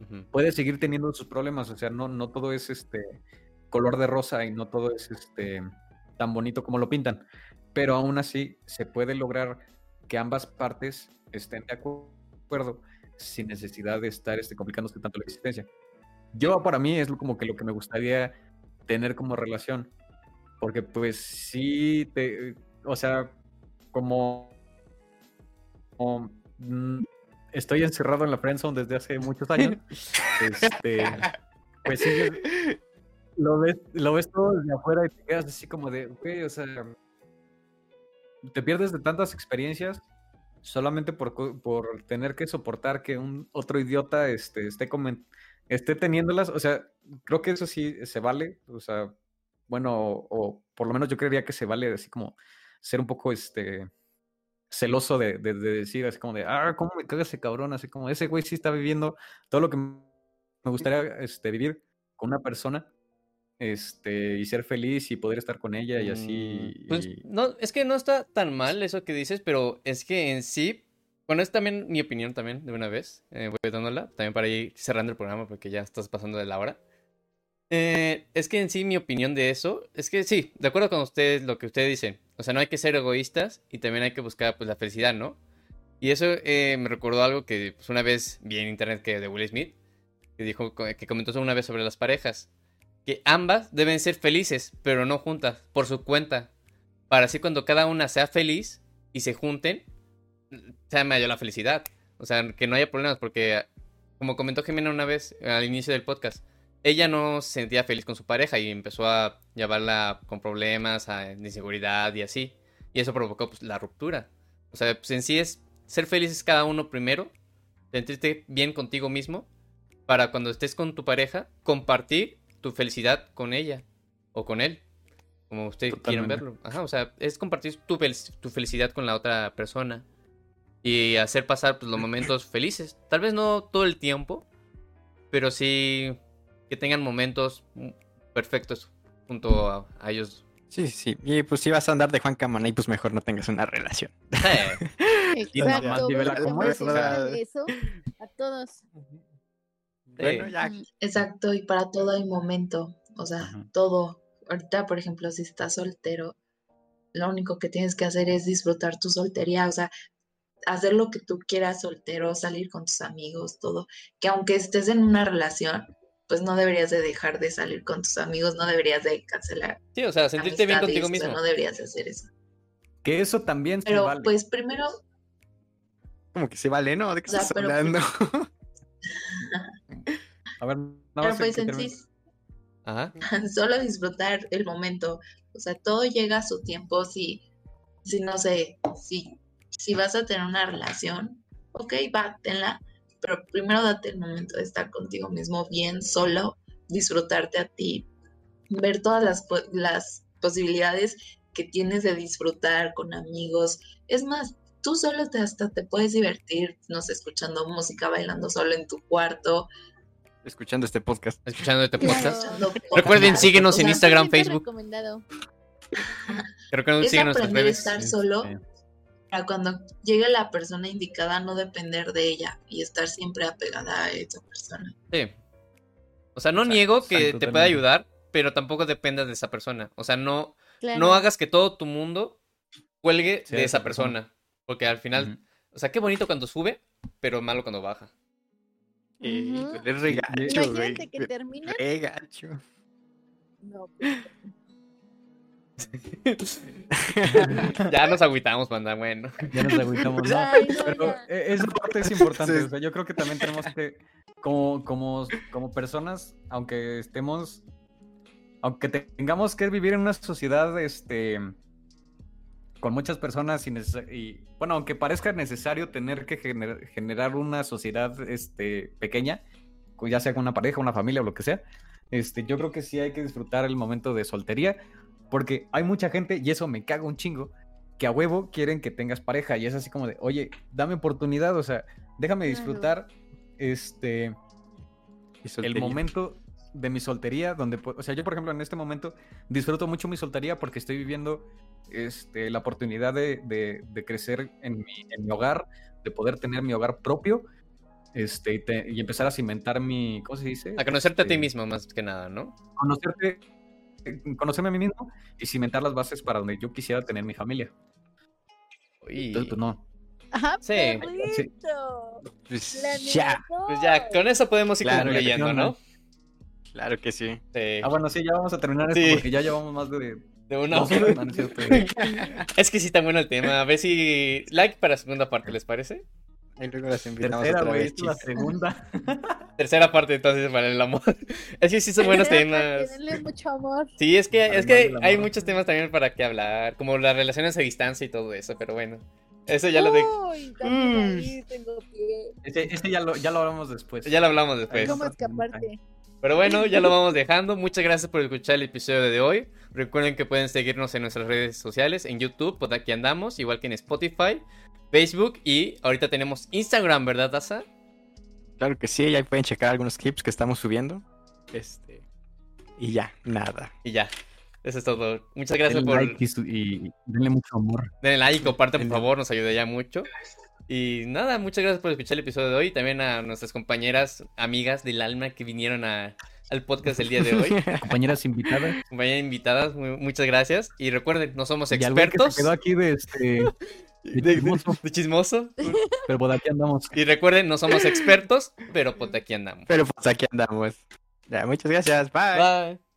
Ujú. Puede seguir teniendo sus problemas, o sea, no, no todo es este color de rosa y no todo es este tan bonito como lo pintan, pero aún así se puede lograr que ambas partes estén de acuerdo sin necesidad de estar este, complicándose tanto la existencia. Yo para mí es como que lo que me gustaría tener como relación, porque pues sí te, o sea, como, como, mm, estoy encerrado en la friendzone desde hace muchos años, este, pues sí, lo ves, lo ves todo desde afuera y te quedas así como de, ok, o sea, te pierdes de tantas experiencias solamente por, por tener que soportar que un otro idiota este, esté, comen- esté teniéndolas. O sea, creo que eso sí se vale. O sea, bueno, o, o por lo menos yo creería que se vale así como ser un poco este celoso de, de- de decir así como de, ah, ¿cómo me caga ese cabrón? Así como ese güey sí está viviendo todo lo que me gustaría este, vivir con una persona este, y ser feliz y poder estar con ella y así. Mm, Pues y- no, es que no está tan mal eso que dices, pero es que en sí, bueno, es también mi opinión también, de una vez, eh, voy dándola, también para ir cerrando el programa porque ya estás pasando de la hora. Eh, es que en sí mi opinión de eso, es que sí, de acuerdo con ustedes, lo que ustedes dicen, o sea, no hay que ser egoístas y también hay que buscar pues la felicidad, ¿no? Y eso eh, me recordó algo que pues, una vez vi en internet que de Will Smith, que dijo, que comentó una vez sobre las parejas que ambas deben ser felices, pero no juntas, por su cuenta. Para así cuando cada una sea feliz y se junten, sea mayor la felicidad. O sea, que no haya problemas, porque como comentó Jimena una vez al inicio del podcast, ella no se sentía feliz con su pareja y empezó a llevarla con problemas, a inseguridad y así. Y eso provocó pues, la ruptura. O sea, pues en sí es ser felices cada uno primero, sentirte bien contigo mismo, para cuando estés con tu pareja, compartir tu felicidad con ella o con él, como ustedes quieran verlo. Ajá, o sea, es compartir tu, fel- tu felicidad con la otra persona y hacer pasar pues, los momentos felices. Tal vez no todo el tiempo, pero sí que tengan momentos perfectos junto a, a ellos. Sí, sí. Y pues si vas a andar de Juan Camaney, pues mejor no tengas una relación. Y nada Exacto, más porque como es, eso a todos. Bueno, ya. Exacto, y para todo hay momento, o sea, Ajá. todo. Ahorita, por ejemplo, si estás soltero, lo único que tienes que hacer es disfrutar tu soltería, o sea, hacer lo que tú quieras soltero, salir con tus amigos, todo. Que aunque estés en una relación, pues no deberías de dejar de salir con tus amigos, no deberías de cancelar Sí, o sea, sentirte bien contigo mismo. no deberías de hacer eso. Que eso también se Pero vale. pues primero, Como que se vale, ¿no? ¿De qué O sea, estás pero- hablando? A ver, nada pero pues en sí Ajá. solo disfrutar el momento. O sea, todo llega a su tiempo. Si, si no sé, si, si vas a tener una relación, ok, va, tenla. Pero primero date el momento de estar contigo mismo bien, solo, disfrutarte a ti, ver todas las, po- las posibilidades que tienes de disfrutar con amigos. Es más, tú solo te, hasta te puedes divertir, no sé, escuchando música, bailando solo en tu cuarto. Escuchando este podcast. Escuchando este podcast. Recuerden, síguenos O en Instagram, 100% Facebook. recomendado. Recuerden, es síguenos en nuestras aprender a estar solo sí. Para cuando llegue la persona indicada no depender de ella y estar siempre apegada a esa persona. Sí. O sea, no Exacto, niego que exacto, te pueda totalmente. ayudar, pero tampoco dependas de esa persona. O sea, no, Claro. no hagas que todo tu mundo cuelgue de esa persona. Porque al final, o sea, qué bonito cuando sube, pero malo cuando baja. Eh, es regacho, güey. Que termina. Regacho. No, pues, ya nos agüitamos, banda, bueno. Ya nos agüitamos, ¿no? Ay, no, Pero eh, esa parte es importante. Sí. O sea, yo creo que también tenemos que, como, como, como personas, aunque estemos, aunque tengamos que vivir en una sociedad, este, con muchas personas y, bueno, aunque parezca necesario tener que gener- generar una sociedad este, pequeña, co- ya sea con una pareja, una familia o lo que sea, este, yo creo que sí hay que disfrutar el momento de soltería, porque hay mucha gente, y eso me caga un chingo, que a huevo quieren que tengas pareja, y es así como de, oye, dame oportunidad, o sea, déjame Claro. disfrutar este, el momento de mi soltería, donde, o sea, yo por ejemplo en este momento disfruto mucho mi soltería porque estoy viviendo este, la oportunidad de, de- de crecer en mi, en mi hogar, de poder tener mi hogar propio, este, y, te- y empezar a cimentar mi, ¿cómo se dice? A conocerte a ti Este, mismo, más que nada, ¿no? Conocerte, conocerme a mí mismo y cimentar las bases para donde yo quisiera tener mi familia. Y... Entonces, pues no. Ajá, Sí. perrito. Pues, ya, Pues ya, con eso podemos ir Claro, concluyendo, ¿no? claro que sí. Sí. Ah, bueno, sí, ya vamos a terminar Sí. esto porque ya llevamos más de De una no, es que sí está bueno el tema. A ver si. Like para segunda parte, ¿les parece? Y luego las invitamos Tercera, otra vez, es la segunda. Tercera parte, entonces, para el amor. Es que sí son buenos temas. Mucho amor. Sí, es que, es que hay muchos temas también para que hablar, como las relaciones a distancia y todo eso, pero bueno. Eso ya lo, de, Uy, también Mm. ahí. Ese, ese ya, lo, ya lo hablamos después. ya lo hablamos después. ¿Cómo escaparte? Pero bueno, ya lo vamos dejando. Muchas gracias por escuchar el episodio de hoy. Recuerden que pueden seguirnos en nuestras redes sociales, en YouTube, pues aquí andamos, igual que en Spotify, Facebook y ahorita tenemos Instagram, ¿verdad, Taza? Claro que sí, ahí pueden checar algunos clips que estamos subiendo. Este. Y ya, nada. Y ya. Eso es todo. Muchas gracias Denle por like y, su- y denle mucho amor. denle like y compartan, por favor, nos ayuda ya mucho. Y nada, muchas gracias por escuchar el episodio de hoy. También a nuestras compañeras, amigas del alma que vinieron a- al podcast el día de hoy. Compañeras invitadas. Compañeras invitadas, mu- muchas gracias. Y recuerden, no somos güey que expertos. se quedó aquí de este. de, chismoso. de chismoso. Pero por aquí andamos. Y recuerden, no somos expertos, pero pues aquí andamos. Pero pues aquí andamos. Ya, muchas gracias. Bye. Bye.